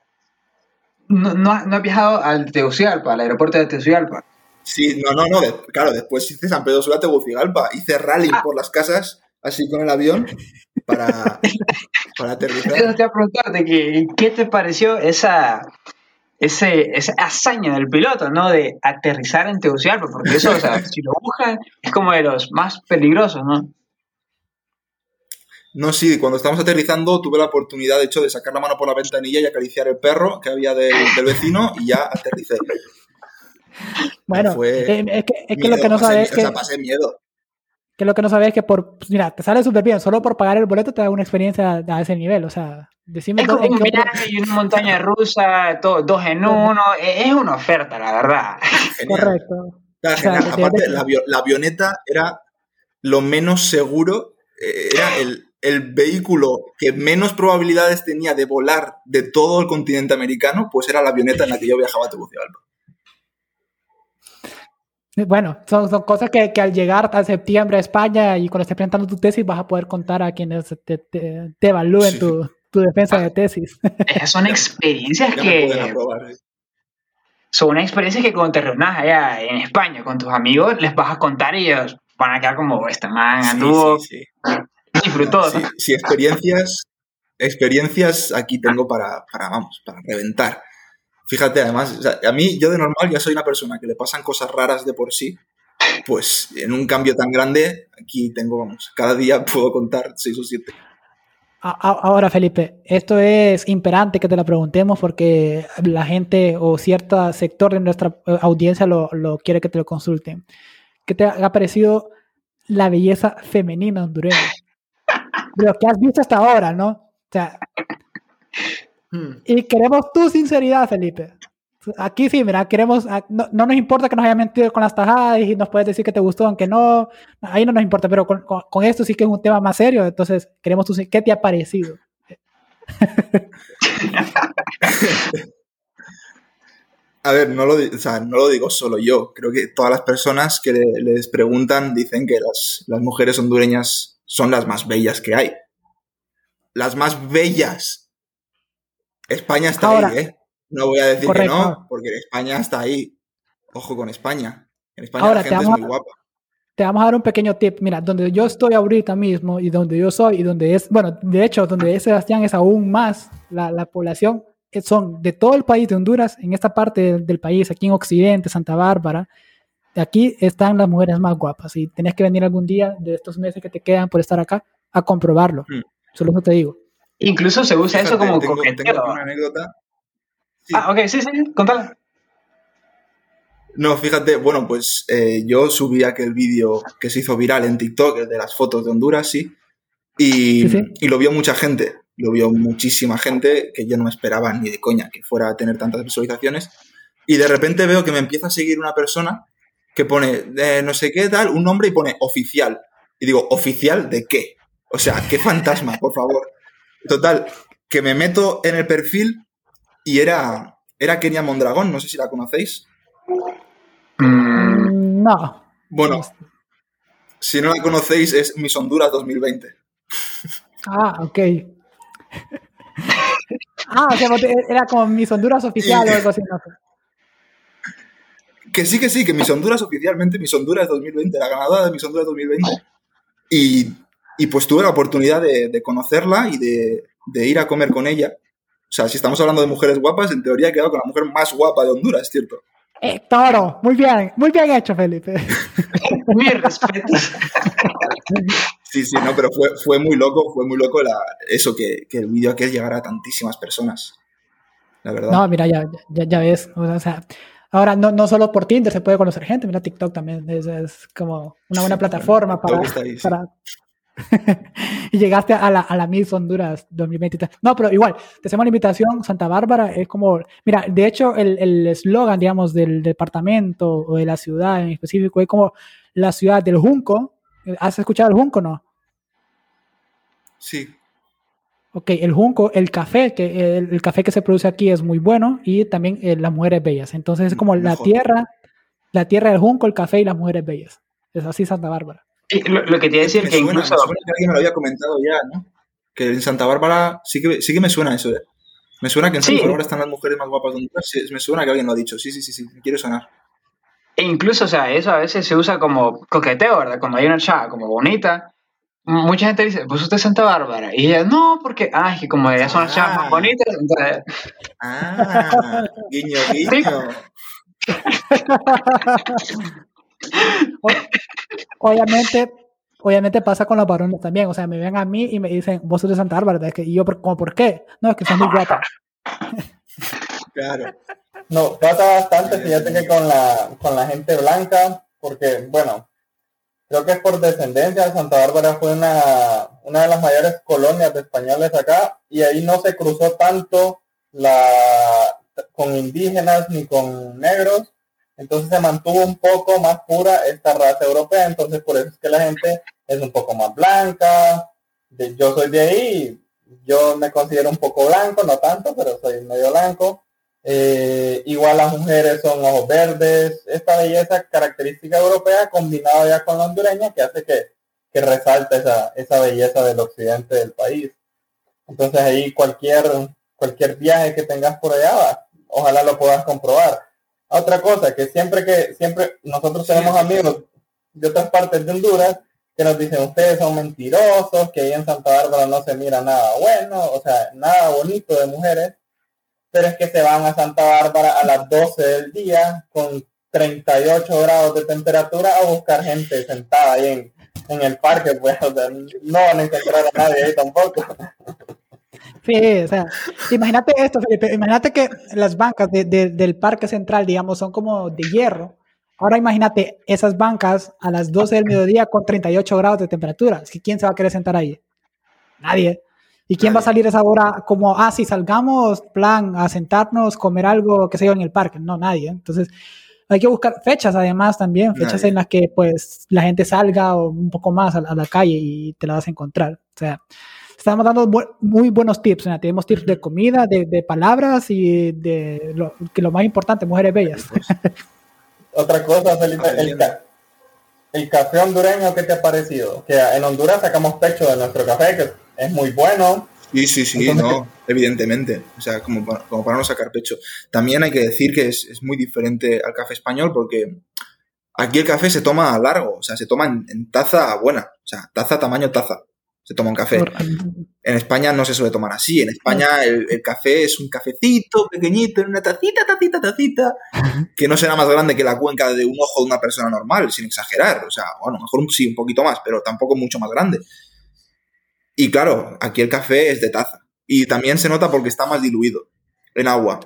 No, no, has- no has viajado al Tegucigalpa, al aeropuerto de Tegucigalpa. Sí, no, no, no. de- claro, después hice San Pedro Sula Tegucigalpa. Hice rally por las casas, así con el avión, para, para aterrizar. te iba a preguntarte, que, ¿qué te pareció esa, ese, esa hazaña del piloto, ¿no? De aterrizar en Tegucigalpa, porque eso, o sea, si lo buscan, es como de los más peligrosos, ¿no? No, sí, cuando estábamos aterrizando tuve la oportunidad, de hecho, de sacar la mano por la ventanilla y acariciar el perro que había del, del vecino y ya aterricé. Bueno, Fue eh, es que, es que Miedo, lo que no sabes es O que, sea, pasé miedo. que lo que no sabes es que por, pues, mira, te sale súper bien, solo por pagar el boleto te da una experiencia a, a ese nivel, o sea, decime Es como en viaje y una montaña rusa, todo, dos en uno. Es es una oferta, la verdad. Genial. correcto. O sea, Aparte, la, la avioneta era lo menos seguro, eh, era el, el vehículo que menos probabilidades tenía de volar de todo el continente americano, pues era la avioneta en la que yo viajaba a Tegucigalpa. Bueno, son, son cosas que, que al llegar a septiembre a España y cuando estés presentando tu tesis vas a poder contar a quienes te, te- te evalúen Sí. tu, tu defensa de tesis. Esas son experiencias Ya que aprobar. ¿eh? son unas experiencias que cuando te reúnas allá en España con tus amigos les vas a contar y ellos van a quedar como este man Sí, anduvo sí, sí. disfrutó. Sí, sí, experiencias, experiencias aquí tengo para, para, vamos, para reventar. Fíjate, además, o sea, a mí, yo de normal ya soy una persona que le pasan cosas raras de por sí, pues en un cambio tan grande, aquí tengo, vamos, cada día puedo contar seis o siete. Ahora, Felipe, esto es imperante que te la preguntemos porque la gente o cierto sector de nuestra eh, audiencia lo, lo quiere que te lo consulten. ¿Qué te ha parecido la belleza femenina hondureña? De lo que has visto hasta ahora, ¿no? O sea, y queremos tu sinceridad, Felipe. Aquí sí, mira, queremos, ah, no, no nos importa que nos haya mentido con las tajadas y nos puedes decir que te gustó, aunque no, ahí no nos importa, pero con, con- con esto sí que es un tema más serio, entonces queremos tu, ¿qué te ha parecido? A ver, no lo, o sea, no lo digo solo yo, creo que todas las personas que le- les preguntan dicen que las, las mujeres hondureñas son las más bellas que hay. Las más bellas. España está Ahora- ahí, ¿eh? No voy a decir Correcto. que no, porque España está ahí. Ojo con España. En España Ahora, la te gente es vamos muy a- guapa. Te vamos a dar un pequeño tip. Mira, donde yo estoy ahorita mismo y donde yo soy y donde es, bueno, de hecho, donde es Sebastián es aún más la, la población, eh, son de todo el país de Honduras, en esta parte del, del país, aquí en Occidente, Santa Bárbara, aquí están las mujeres más guapas y tenés que venir algún día de estos meses que te quedan por estar acá a comprobarlo. Mm. Solo eso te digo. Incluso se usa eso como tengo, coqueteo. tengo una anécdota. Sí. Ah, ok, sí, sí, contala. No, fíjate, bueno, pues eh, yo subí aquel vídeo que se hizo viral en TikTok, el de las fotos de Honduras, sí, y, Sí, sí. y lo vio mucha gente, lo vio muchísima gente que yo no me esperaba ni de coña que fuera a tener tantas visualizaciones, y de repente veo que me empieza a seguir una persona que pone eh, no sé qué tal, un nombre y pone oficial, y digo, ¿oficial de qué? O sea, qué fantasma, por favor. Total, que me meto en el perfil y era, era Kenia Mondragón, no sé si la conocéis. Mm, No. Bueno, Si no la conocéis, es Miss Honduras 2020. Ah, ok. ah, o sea, era como Miss Honduras oficial o algo así. No Que sí, que sí, que Miss Honduras oficialmente, Miss Honduras 2020, la ganadora de Miss Honduras 2020. Y, y pues tuve la oportunidad de, de conocerla y de, de, ir a comer con ella. O sea, si estamos hablando de mujeres guapas, en teoría he quedado con la mujer más guapa de Honduras, ¿cierto? Eh, toro, muy bien, muy bien hecho, Felipe. muy respeto. Sí, sí, no, pero fue, fue muy loco, fue muy loco la, eso, que, que el vídeo aquel llegara a tantísimas personas. La verdad. No, mira, ya, ya, ya ves, o sea, Ahora, no, no solo por Tinder se puede conocer gente, mira, TikTok también es, es como una buena plataforma para, para, y llegaste a la, a la Miss Honduras 2023. No, pero igual, te hacemos la invitación, Santa Bárbara es como, mira, de hecho el eslogan, digamos, del departamento o de la ciudad en específico es como la ciudad del Junco. ¿Has escuchado el Junco, no? Sí. Ok, el junco, el café, que el, café que se produce aquí es muy bueno y también eh, las mujeres bellas. Entonces es como la tierra, la tierra del junco, el café y las mujeres bellas. Es así Santa Bárbara. Lo, que te decir que incluso... Me suena que alguien me lo había comentado ya, ¿no? Que en Santa Bárbara sí que, sí que me suena eso, ¿eh? Me suena que en Santa Bárbara están las mujeres más guapas de mundo. Sí, me suena que alguien lo ha dicho. Sí, sí, sí, sí, me quiere sonar. E incluso, o sea, eso a veces se usa como coqueteo, ¿verdad? Cuando hay una chava como bonita, mucha gente dice, pues usted es Santa Bárbara. Y ella, no, porque, ah, que como ellas son las chavas más ah. bonitas. Entonces... Ah, guiño, guiño. obviamente, obviamente pasa con los varones también. O sea, me ven a mí y me dicen, vos sos de Santa Bárbara. y yo, como, ¿por qué? No, es que son muy guapas. Claro. No, pasa bastante, fíjate que con la, con la gente blanca, porque, bueno, creo que es por descendencia, Santa Bárbara fue una, una de las mayores colonias de españoles acá y ahí no se cruzó tanto la, con indígenas ni con negros, entonces se mantuvo un poco más pura esta raza europea, entonces por eso es que la gente es un poco más blanca, yo soy de ahí, yo me considero un poco blanco, no tanto, pero soy medio blanco, eh, igual las mujeres son ojos verdes, esta belleza característica europea combinada ya con la hondureña que hace que, que resalte esa, esa belleza del occidente del país. Entonces ahí cualquier, cualquier viaje que tengas por allá, ojalá lo puedas comprobar. Otra cosa, que siempre que, siempre nosotros tenemos amigos de otras partes de Honduras que nos dicen ustedes son mentirosos, que ahí en Santa Bárbara no se mira nada bueno, o sea, nada bonito de mujeres pero es que se van a Santa Bárbara a las 12 del día con 38 grados de temperatura a buscar gente sentada ahí en, en el parque, pues, no van a encontrar a nadie ahí tampoco. Sí, o sea, imagínate esto, Felipe, imagínate que las bancas de, del parque central, digamos, son como de hierro. Ahora imagínate esas bancas a las 12 del mediodía con 38 grados de temperatura. ¿Quién se va a querer sentar ahí? Nadie. ¿Y quién va a salir esa hora como, ah, si salgamos, plan, a sentarnos, comer algo, qué sé yo, en el parque? No, nadie. Entonces, hay que buscar fechas además también, fechas en las que pues la gente salga un poco más a, la calle y te la vas a encontrar. O sea, estamos dando muy buenos tips. ¿no? Tenemos tips de comida, de, palabras y de lo, que lo más importante, mujeres bellas. Otra cosa, Felipe, el, el, café hondureño, ¿qué te ha parecido? Que en Honduras sacamos pecho de nuestro café, que es muy bueno. Sí, sí, sí, no, evidentemente. O sea, como para, como para no sacar pecho. También hay que decir que es, es, muy diferente al café español porque aquí el café se toma a largo, o sea, se toma en, taza buena, o sea, taza tamaño taza. Se toma un café. En España no se suele tomar así. En España el, el café es un cafecito pequeñito, en una tacita, tacita, tacita, que no será más grande que la cuenca de un ojo de una persona normal, sin exagerar. O sea, bueno, mejor sí, un poquito más, pero tampoco mucho más grande. Y claro, aquí el café es de taza. Y también se nota porque está más diluido en agua.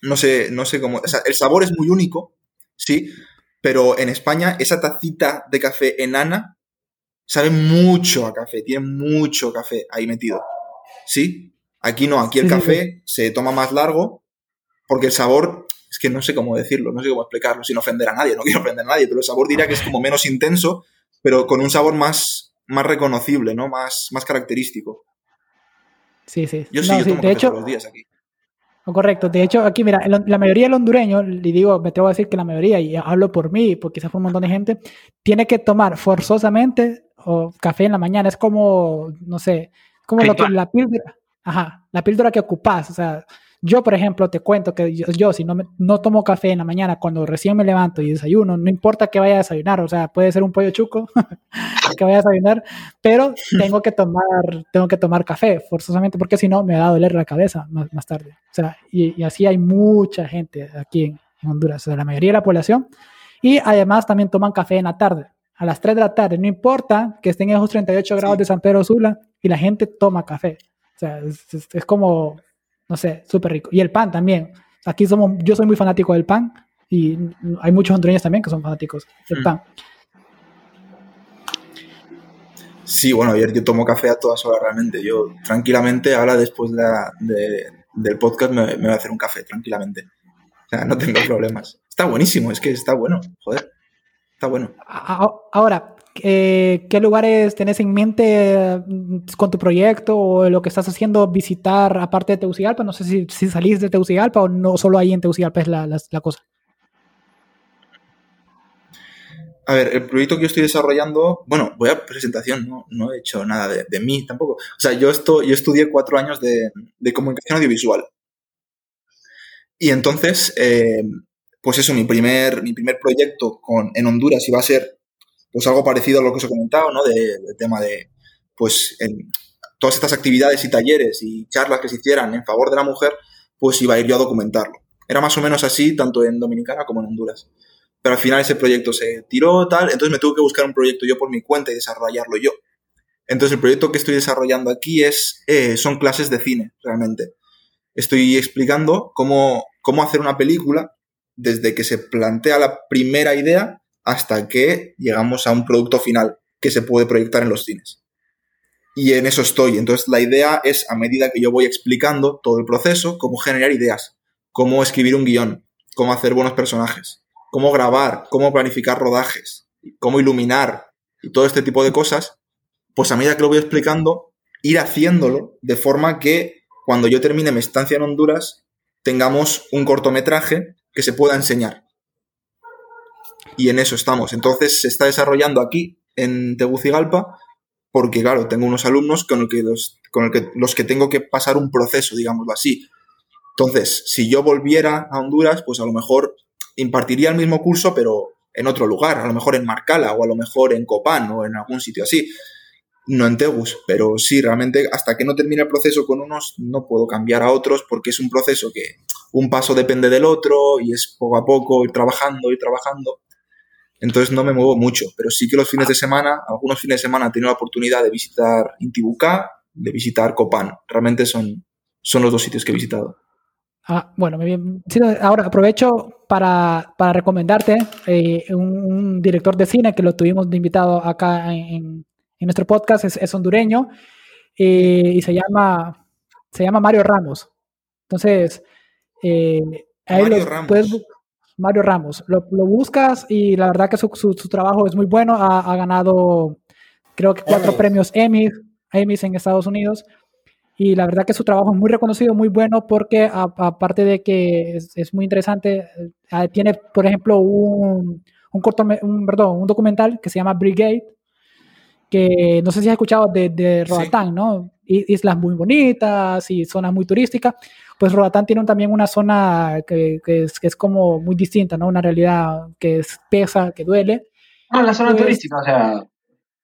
No sé, no sé cómo. O sea, el sabor es muy único, sí, pero en España esa tacita de café enana sabe mucho a café, tiene mucho café ahí metido. ¿Sí? Aquí no, aquí el café se toma más largo porque el sabor, es que no sé cómo decirlo, no sé cómo explicarlo sin ofender a nadie, no quiero ofender a nadie, pero el sabor diría que es como menos intenso, pero con un sabor más, más reconocible, ¿no? Más, más característico. Sí, sí. Yo sí, yo tomo de hecho, todos los días aquí. Correcto. De hecho, aquí, mira, la mayoría del hondureño, y digo, me atrevo a decir que la mayoría, y hablo por mí, porque quizás por un montón de gente, tiene que tomar forzosamente o café en la mañana. Es como, no sé, como lo que, la píldora, ajá, la píldora que ocupas. O sea, yo, por ejemplo, te cuento que yo, si no, no tomo café en la mañana cuando recién me levanto y desayuno, no importa que vaya a desayunar, o sea, puede ser un pollo chuco que vaya a desayunar, pero tengo que tomar, tengo que tomar café forzosamente porque si no me va a doler la cabeza más, más tarde. O sea, y, así hay mucha gente aquí en, Honduras, o sea, la mayoría de la población. Y además también toman café en la tarde, a las 3 de la tarde, no importa que estén en esos 38 grados de San Pedro Sula y la gente toma café. O sea, es como no sé, súper rico. Y el pan también. Aquí somos, yo soy muy fanático del pan y hay muchos hondureños también que son fanáticos del mm. pan. Sí, bueno, ayer yo tomo café a todas horas realmente. Yo tranquilamente, ahora después de, del podcast me, me, voy a hacer un café, tranquilamente. O sea, no tengo problemas. Está buenísimo, es que está bueno, joder. Está bueno. Ahora, eh, ¿qué lugares tenés en mente mm, con tu proyecto o lo que estás haciendo visitar aparte de Tegucigalpa? No sé si, si salís de Tegucigalpa o no solo ahí en Tegucigalpa es la, la, cosa. A ver, el proyecto que yo estoy desarrollando, bueno, voy a presentación, no, no he hecho nada de, de, mí tampoco. O sea, yo, esto, yo estudié cuatro años de, de comunicación audiovisual. Y entonces, eh, pues eso, mi primer, mi primer proyecto con, en Honduras iba a ser pues algo parecido a lo que os he comentado, ¿no? Del de tema de, pues, todas estas actividades y talleres y charlas que se hicieran en favor de la mujer, pues iba a ir yo a documentarlo. Era más o menos así, tanto en Dominicana como en Honduras. Pero al final ese proyecto se tiró, tal, entonces me tuve que buscar un proyecto yo por mi cuenta y desarrollarlo yo. Entonces el proyecto que estoy desarrollando aquí es, eh, son clases de cine, realmente. Estoy explicando cómo, cómo hacer una película desde que se plantea la primera idea hasta que llegamos a un producto final que se puede proyectar en los cines. Y en eso estoy. Entonces la idea es, a medida que yo voy explicando todo el proceso, cómo generar ideas, cómo escribir un guion, cómo hacer buenos personajes, cómo grabar, cómo planificar rodajes, cómo iluminar y todo este tipo de cosas, pues a medida que lo voy explicando, ir haciéndolo de forma que cuando yo termine mi estancia en Honduras, tengamos un cortometraje que se pueda enseñar y en eso estamos. Entonces se está desarrollando aquí, en Tegucigalpa, porque claro, tengo unos alumnos con, el que los, con el que, los que tengo que pasar un proceso, digámoslo así. Entonces, si yo volviera a Honduras, pues a lo mejor impartiría el mismo curso, pero en otro lugar, a lo mejor en Marcala o a lo mejor en Copán o en algún sitio así. No en Tegus, pero sí, realmente hasta que no termine el proceso con unos no puedo cambiar a otros porque es un proceso que un paso depende del otro y es poco a poco ir trabajando, ir trabajando. Entonces no me muevo mucho, pero sí que los fines de semana, algunos fines de semana he tenido la oportunidad de visitar Intibucá, de visitar Copán. Realmente son, son los dos sitios que he visitado. Ah, bueno, ahora aprovecho para, para recomendarte eh, un, director de cine que lo tuvimos invitado acá en, en nuestro podcast, es, es hondureño eh, y se llama, se llama Mario Ramos. Entonces, eh, Mario Ramos. Mario Ramos. Lo, buscas y la verdad que su, trabajo es muy bueno. Ha, ganado, creo que cuatro premios Emmy, Emmys en Estados Unidos. Y la verdad que su trabajo es muy reconocido, muy bueno, porque aparte de que es, muy interesante, eh, tiene, por ejemplo, un, un, corto, un, perdón, un documental que se llama Brigade, que no sé si has escuchado de, de Roatán, ¿no? Islas muy bonitas y zonas muy turísticas pues Roatán tiene también una zona que, es, que, es, como muy distinta, ¿no? Una realidad que es pesa, que duele. No, la zona pues turística, o sea,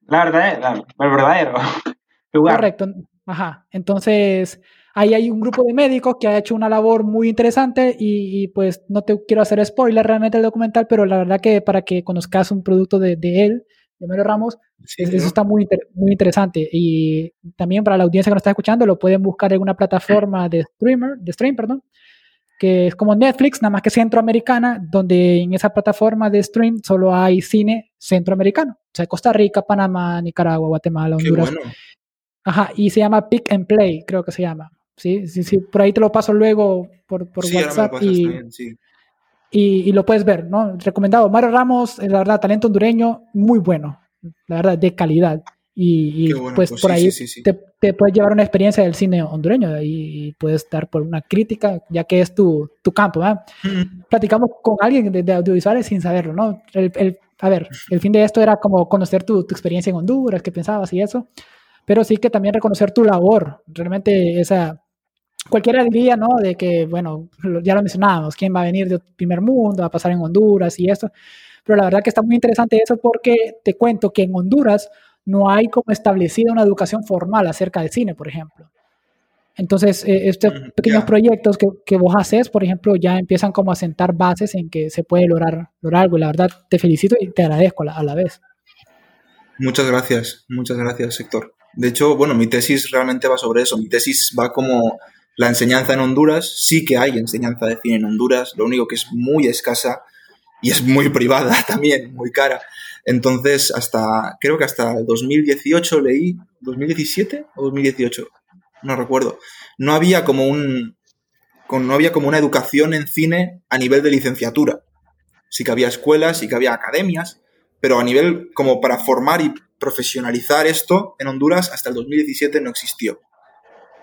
la verdad, el verdadero lugar. Correcto, ajá. Entonces, ahí hay un grupo de médicos que ha hecho una labor muy interesante y, pues no te quiero hacer spoiler realmente del documental, pero la verdad que para que conozcas un producto de, de él, de Ramos, eso está muy, muy interesante. Y también para la audiencia que nos está escuchando, lo pueden buscar en una plataforma de streamer, de stream, perdón, que es como Netflix, nada más que centroamericana, donde en esa plataforma de stream solo hay cine centroamericano. O sea, Costa Rica, Panamá, Nicaragua, Guatemala, Honduras. Ajá, y se llama Pick and Play, creo que se llama. Sí, sí, sí, por ahí te lo paso luego por, por WhatsApp y, y, lo puedes ver, ¿no? Recomendado. Mario Ramos, la verdad, talento hondureño, muy bueno, la verdad, de calidad. Y, pues, por ahí te, te puedes llevar una experiencia del cine hondureño y, puedes dar por una crítica, ya que es tu, tu campo. Platicamos con alguien de, audiovisuales sin saberlo, ¿no? El, a ver, el fin de esto era como conocer tu, tu, experiencia en Honduras, qué pensabas y eso, pero sí que también reconocer tu labor. Realmente esa, cualquiera diría, ¿no? De que, bueno, ya lo mencionábamos, quién va a venir del primer mundo, va a pasar en Honduras y eso. Pero la verdad que está muy interesante eso porque te cuento que en Honduras no hay como establecida una educación formal acerca del cine, por ejemplo. Entonces, eh, estos pequeños proyectos que, que, vos haces, por ejemplo, ya empiezan como a sentar bases en que se puede lograr, lograr algo. Y la verdad, te felicito y te agradezco a la, a la vez. Muchas gracias, muchas gracias, Héctor. De hecho, bueno, mi tesis realmente va sobre eso. Mi tesis va como la enseñanza en Honduras. Sí que hay enseñanza de cine en Honduras, lo único que es muy escasa y es muy privada también, muy cara. Entonces, hasta, creo que hasta el 2018 leí, 2017 o 2018, no recuerdo, no había como un, no había como una educación en cine a nivel de licenciatura. Sí que había escuelas, sí que había academias, pero a nivel como para formar y profesionalizar esto en Honduras hasta el 2017 no existió.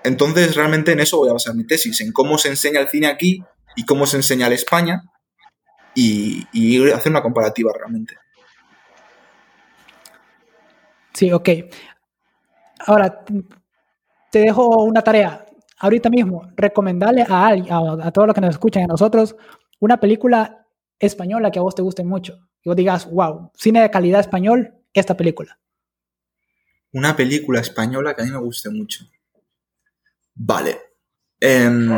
Entonces, realmente en eso voy a basar mi tesis, en cómo se enseña el cine aquí y cómo se enseña en España y, y hacer una comparativa realmente. Sí, ok. Ahora, te dejo una tarea. Ahorita mismo, recomendarle a, a, a todos los que nos escuchan, a nosotros, una película española que a vos te guste mucho. Y vos digas, wow, cine de calidad español, esta película. Una película española que a mí me guste mucho. Vale. Em,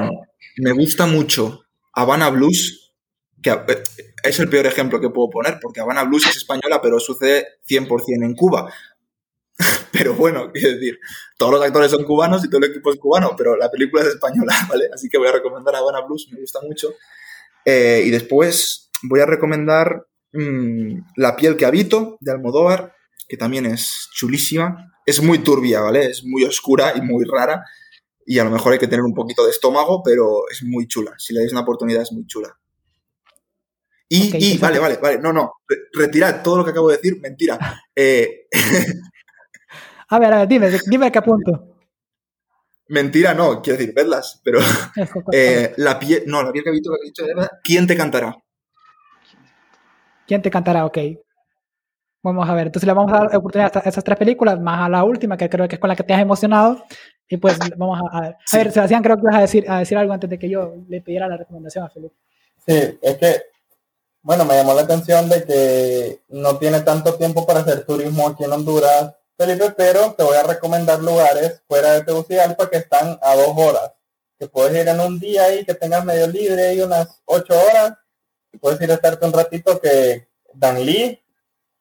me gusta mucho Habana Blues, que eh, es el peor ejemplo que puedo poner, porque Habana Blues es española, pero sucede 100% en Cuba. pero bueno, quiero decir, todos los actores son cubanos y todo el equipo es cubano, pero la película es española, ¿vale? Así que voy a recomendar Habana Blues, me gusta mucho. Eh, y después voy a recomendar mm, La piel que habito, de Almodóvar, que también es chulísima. Es muy turbia, ¿vale? Es muy oscura y muy rara. Y a lo mejor hay que tener un poquito de estómago, pero es muy chula. Si le dais una oportunidad, es muy chula. Y, vale, vale, vale, no, no, retirad todo lo que acabo de decir, mentira. Eh, A ver, a ver, dime, dime qué apunto. Mentira, no, quiero decir, vedlas, pero eh, la piel, no, la piel que he visto, que he dicho, ¿quién te cantará? ¿Quién te cantará? Ok. Vamos a ver, entonces le vamos a dar oportunidad a esas tres películas, más a la última, que creo que es con la que te has emocionado. Y pues vamos a, a ver. A ver, Sebastián, creo que vas a decir, a decir algo antes de que yo le pidiera la recomendación a Felipe. Sí, es que, bueno, me llamó la atención de que no tiene tanto tiempo para hacer turismo aquí en Honduras Felipe, pero te voy a recomendar lugares fuera de Tegucigalpa que están a dos horas. Que puedes ir en un día ahí, que tengas medio libre y unas ocho horas. Puedes ir a estarte un ratito que Danlí,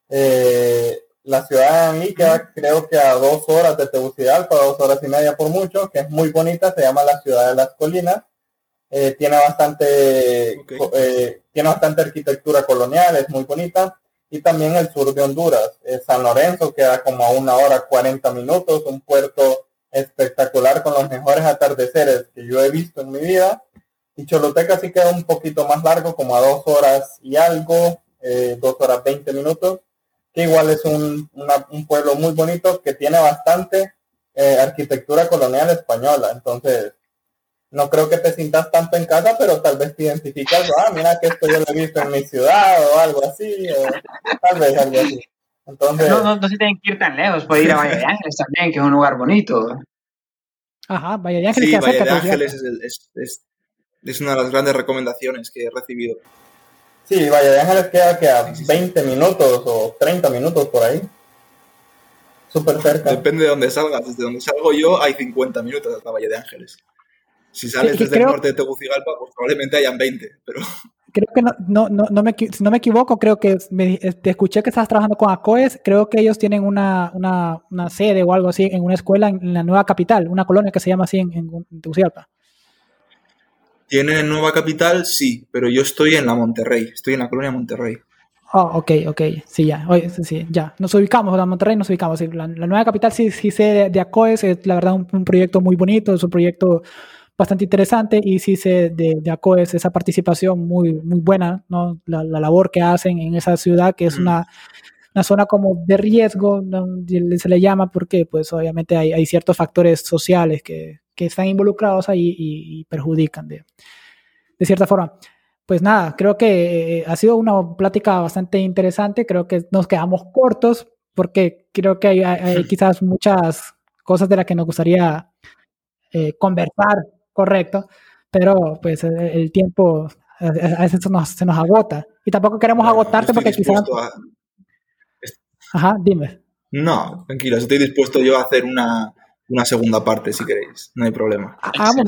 eh, la ciudad de queda creo que a dos horas de Tegucigalpa, dos horas y media por mucho, que es muy bonita, se llama la ciudad de las colinas. Eh, tiene bastante eh, tiene bastante arquitectura colonial, es muy bonita y también el sur de Honduras. Eh, San Lorenzo queda como a una hora 40 minutos, un puerto espectacular con los mejores atardeceres que yo he visto en mi vida. Y Choluteca sí queda un poquito más largo, como a dos horas y algo, dos horas 20 minutos, que igual es un, un pueblo muy bonito que tiene bastante eh, arquitectura colonial española. Entonces, no creo que te sientas tanto en casa, pero tal vez te identificas, ah, mira que esto yo lo he visto en mi ciudad o algo así, o tal vez algo así. Entonces, no, no, no se tienen que ir tan lejos, puede ir a Valle de Ángeles también, que es un lugar bonito. Ajá, Valle de Ángeles. Sí, Valle de Ángeles es, es, es, una de las grandes recomendaciones que he recibido. Sí, Valle de Ángeles queda que a 20 minutos o 30 minutos por ahí. Súper cerca. Depende de dónde salgas. Desde donde salgo yo hay 50 minutos hasta Valle de Ángeles. Si sales desde el norte de Tegucigalpa, pues probablemente hayan 20, pero... Creo que no, no, no, no me, si no me equivoco, creo que te escuché que estabas trabajando con ACOES, creo que ellos tienen una, una, una, sede o algo así en una escuela en, la nueva capital, una colonia que se llama así en, en Tegucigalpa. ¿Tienen nueva capital? Sí, pero yo estoy en la Monterrey, estoy en la colonia Monterrey. Oh, ok, ok, sí, ya, Oye, sí, ya, nos ubicamos, la Monterrey nos ubicamos, la, la, nueva capital sí, sí sé de, ACOES, es la verdad un, un proyecto muy bonito, es un proyecto bastante interesante y sí sé de, de ACOES esa participación muy, muy buena, ¿no? La, la, labor que hacen en esa ciudad, que es una una zona como de riesgo, se le llama porque pues obviamente hay, hay ciertos factores sociales que, que, están involucrados ahí y, perjudican de, de, cierta forma. Pues nada, creo que eh, ha sido una plática bastante interesante, creo que nos quedamos cortos porque creo que hay, hay quizás muchas cosas de las que nos gustaría eh, conversar, correcto, pero pues el, tiempo a veces nos, se nos agota. Y tampoco queremos agotarte porque quizás... Ajá, dime. No, tranquilo, estoy dispuesto yo a hacer una, una segunda parte si queréis, no hay problema. Hagamos,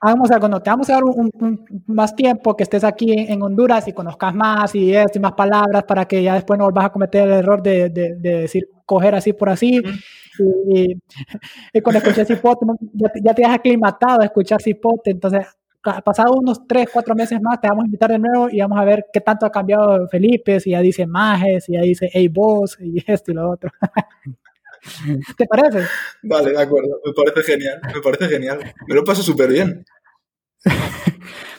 hagamos algo, no, te vamos a dar un, más tiempo que estés aquí en Honduras y conozcas más y esto y más palabras para que ya después no volvas a cometer el error de, de, decir coger así por así. Y, y, cuando escuché Cipote, ya, ya, te has aclimatado a escuchar Cipote, entonces pasado unos 3, 4 meses más te vamos a invitar de nuevo y vamos a ver qué tanto ha cambiado Felipe, si ya dice Majes, si ya dice Hey Boss y esto y lo otro. ¿Te parece? Vale, de acuerdo, me parece genial, me parece genial. Me lo paso súper bien.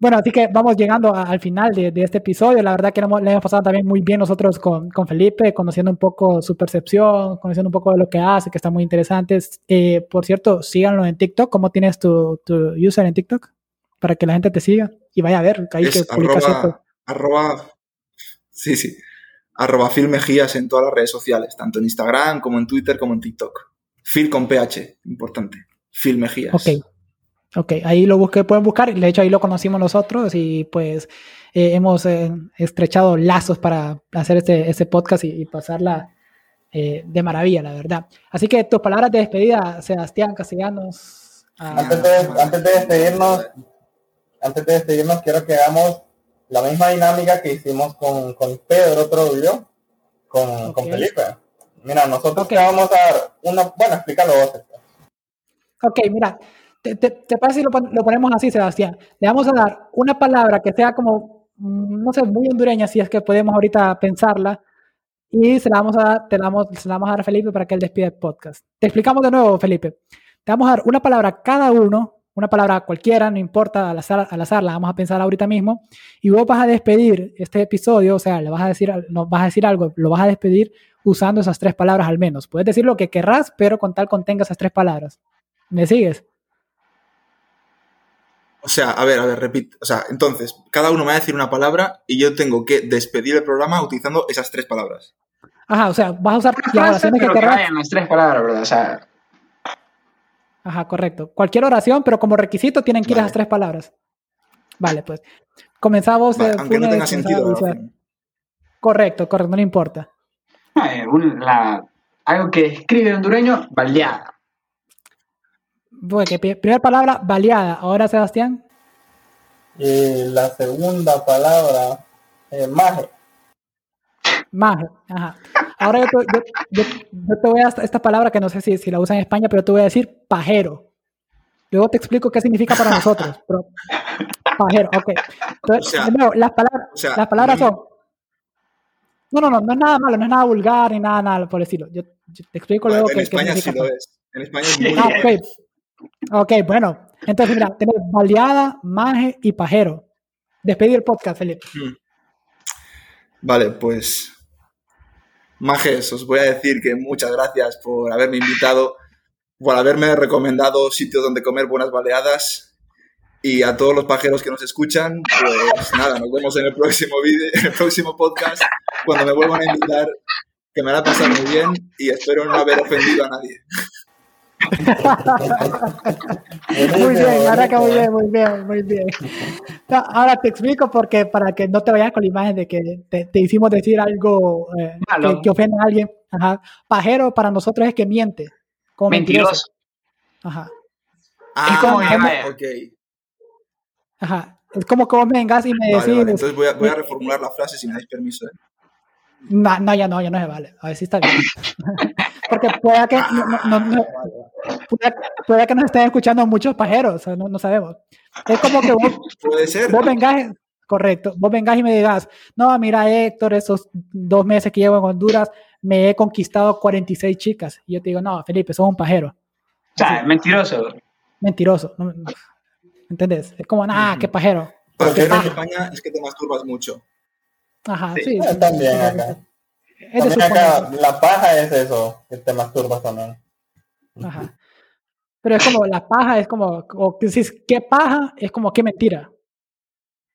Bueno, así que vamos llegando al final de, este episodio. La verdad que le hemos pasado también muy bien nosotros con, con, Felipe, conociendo un poco su percepción, conociendo un poco de lo que hace, que está muy interesante. Eh, por cierto, síganlo en TikTok. ¿Cómo tienes tu, tu, user en TikTok? Para que la gente te siga y vaya a ver. Ahí que arroba, arroba, sí, sí. Arroba Phil Mejías en todas las redes sociales, tanto en Instagram como en Twitter como en TikTok. Phil con PH, importante. Phil Mejías. Ok. Ok, ahí lo busqué, pueden buscar. De hecho, ahí lo conocimos nosotros y pues eh, hemos eh, estrechado lazos para hacer este, este podcast y, pasarla eh, de maravilla, la verdad. Así que tus palabras de despedida, Sebastián Castellanos. Antes, de, antes de despedirnos, antes de despedirnos, quiero que hagamos la misma dinámica que hicimos con, con Pedro Troglio, con, con Felipe. Mira, nosotros te vamos a dar una, bueno, explícalo vos. Ok, mira, te, te, parece si lo, ponemos así, Sebastián? Le vamos a dar una palabra que sea como, mm, no sé, muy hondureña, si es que podemos ahorita pensarla, y se la vamos a dar, te la vamos, se la vamos a dar a Felipe para que él despide el podcast. Te explicamos de nuevo, Felipe. Te vamos a dar una palabra cada uno, una palabra cualquiera, no importa, al azar, al azar la vamos a pensar ahorita mismo, y vos vas a despedir este episodio, o sea, le vas a decir, no, vas a decir algo, lo vas a despedir usando esas tres palabras al menos. Puedes decir lo que querrás, pero con tal contenga esas tres palabras. ¿Me sigues? O sea, a ver, a ver, repito. O sea, entonces, cada uno me va a decir una palabra y yo tengo que despedir el programa utilizando esas tres palabras. Ajá, o sea, vas a usar las oraciones que querrás. las tres palabras, ¿verdad? O sea. Ajá, correcto. Cualquier oración, pero como requisito tienen que ir esas tres palabras. Vale, pues. Comenzamos. Vale, aunque no tenga sentido. Correcto, correcto, no importa. algo que escribe hondureño, baleada. Bueno, primera palabra, baleada. Ahora, Sebastián. Y la segunda palabra, eh, maje. Maje, ajá. Ahora yo te, voy a esta palabra que no sé si, si, la usan en España, pero te voy a decir pajero. Luego te explico qué significa para nosotros. pajero, ok. Entonces, las palabras, las palabras son. No, no, no, no es nada malo, no es nada vulgar ni nada, nada por el estilo. Yo, te explico luego qué, España sí lo es. En España es muy ah, okay. Ok, bueno. Entonces, mira, tenemos baleada, maje y pajero. Despedir el podcast, Felipe. Hmm. Vale, pues. Majes, os voy a decir que muchas gracias por haberme invitado, por haberme recomendado sitios donde comer buenas baleadas. Y a todos los pajeros que nos escuchan, pues nada, nos vemos en el próximo vídeo, en el próximo podcast, cuando me vuelvan a invitar, que me hará pasar muy bien y espero no haber ofendido a nadie muy bien, ahora que muy bien, muy bien, muy bien. ahora te explico porque para que no te vayas con la imagen de que te, hicimos decir algo eh, que, ofende a alguien. Ajá. Pajero para nosotros es que miente. Como mentiroso. Ajá. Ah, es como, okay. Ajá. Es como que vos vengas y me decís. Entonces voy a, voy a, reformular la frase si me dais permiso. ¿eh? No, no, ya no, ya no se vale. A ver si está bien. Porque pueda que, no, no, pueda, que nos estén escuchando muchos pajeros, no, no sabemos. Es como que vos, Puede ser. vos vengas, correcto, vos vengas y me digas, no, mira Héctor, esos dos meses que llevo en Honduras, me he conquistado 46 chicas. Y yo te digo, no, Felipe, sos un pajero. O sea, mentiroso. Mentiroso. ¿Entendés? Es como, nada, qué pajero. Porque en España es que te masturbas mucho. Ajá, sí. también acá. es También acá, la paja es eso, que te masturbas también. Ajá. Pero es como la paja, es como, o que decís, qué paja, es como qué mentira.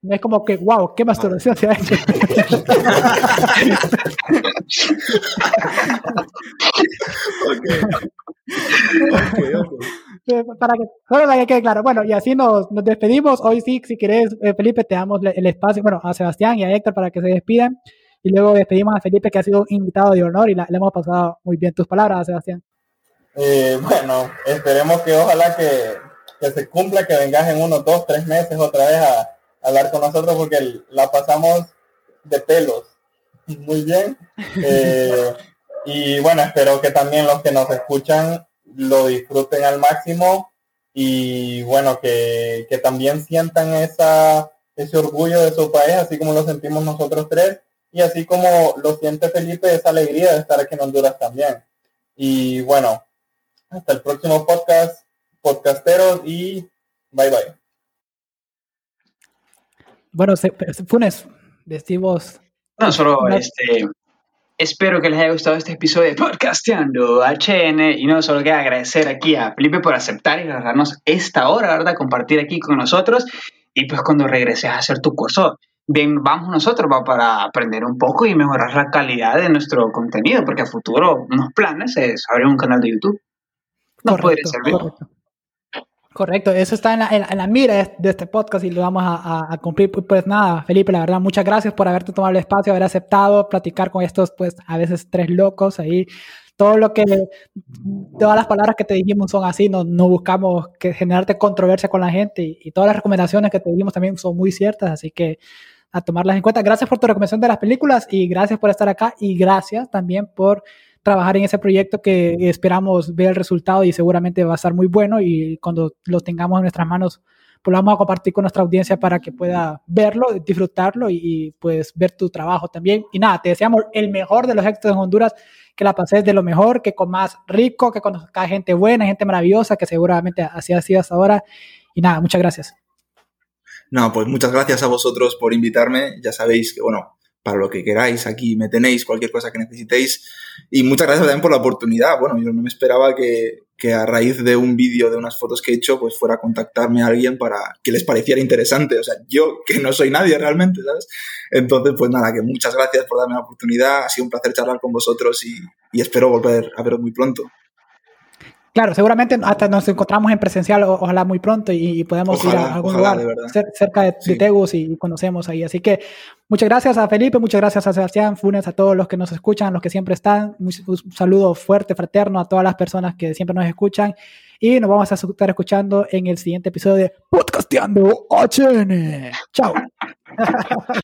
Es como que, wow, qué masturbación se ha hecho. Para que, solo para que quede claro. Bueno, y así nos, nos despedimos. Hoy sí, si querés, eh, Felipe, te damos el espacio, bueno, a Sebastián y a Héctor para que se despidan. Y luego despedimos a Felipe, que ha sido invitado de honor y la- le hemos pasado muy bien tus palabras, Sebastián. Eh, bueno, esperemos que ojalá que, que se cumpla, que vengas en unos dos, tres meses otra vez a, a hablar con nosotros porque el- la pasamos de pelos. Muy bien. Eh, y bueno, espero que también los que nos escuchan lo disfruten al máximo y bueno, que, que también sientan esa, ese orgullo de su país, así como lo sentimos nosotros tres, y así como lo siente Felipe, esa alegría de estar aquí en Honduras también. Y bueno, hasta el próximo podcast, podcasteros, y bye bye. Bueno, se- Funes, decimos No, solo este. Espero que les haya gustado este episodio de Podcasteando HN y no solo queda agradecer aquí a Felipe por aceptar y regalarnos esta hora, ¿verdad? Compartir aquí con nosotros y pues cuando regreses a hacer tu curso, bien, vamos nosotros va, para aprender un poco y mejorar la calidad de nuestro contenido porque a futuro unos planes es abrir un canal de YouTube. Nos podría servir. correcto. Correcto, eso está en la, en la- mira de- este podcast y lo vamos a, a- a cumplir. Pues, pues nada, Felipe, la verdad, muchas gracias por haberte tomado el espacio, haber aceptado platicar con estos, pues a veces tres locos ahí. Todo lo que, todas las palabras que te dijimos son así, no, no buscamos que generarte controversia con la gente y, y todas las recomendaciones que te dijimos también son muy ciertas, así que a tomarlas en cuenta. Gracias por tu recomendación de las películas y gracias por estar acá y gracias también por trabajar en ese proyecto que esperamos ver el resultado y seguramente va a estar muy bueno y cuando lo tengamos en nuestras manos pues lo vamos a compartir con nuestra audiencia para que pueda verlo, disfrutarlo y, y, pues ver tu trabajo también. Y nada, te deseamos el mejor de los éxitos en Honduras, que la pases de lo mejor, que comas rico, que conozcas gente buena, gente maravillosa, que seguramente así ha sido hasta ahora. Y nada, muchas gracias. No, pues muchas gracias a vosotros por invitarme. Ya sabéis que, bueno, para lo que queráis, aquí me tenéis, cualquier cosa que necesitéis. Y muchas gracias también por la oportunidad. Bueno, yo no me esperaba que, que a raíz de un vídeo, de unas fotos que he hecho, pues fuera a contactarme a alguien para que les pareciera interesante. O sea, yo que no soy nadie realmente, ¿sabes? Entonces, pues nada, que muchas gracias por darme la oportunidad. Ha sido un placer charlar con vosotros y, y espero volver a veros muy pronto. Claro, seguramente hasta nos encontramos en presencial, o, ojalá muy pronto, y, y podemos Ojalá, ir a algún ojalá, lugar de cerca de, de Sí. Tegus y conocemos ahí. Así que muchas gracias a Felipe, muchas gracias a Sebastián Funes, a todos los que nos escuchan, los que siempre están. Un, un saludo fuerte, fraterno a todas las personas que siempre nos escuchan. Y nos vamos a estar escuchando en el siguiente episodio de Podcasteando HN. Chao.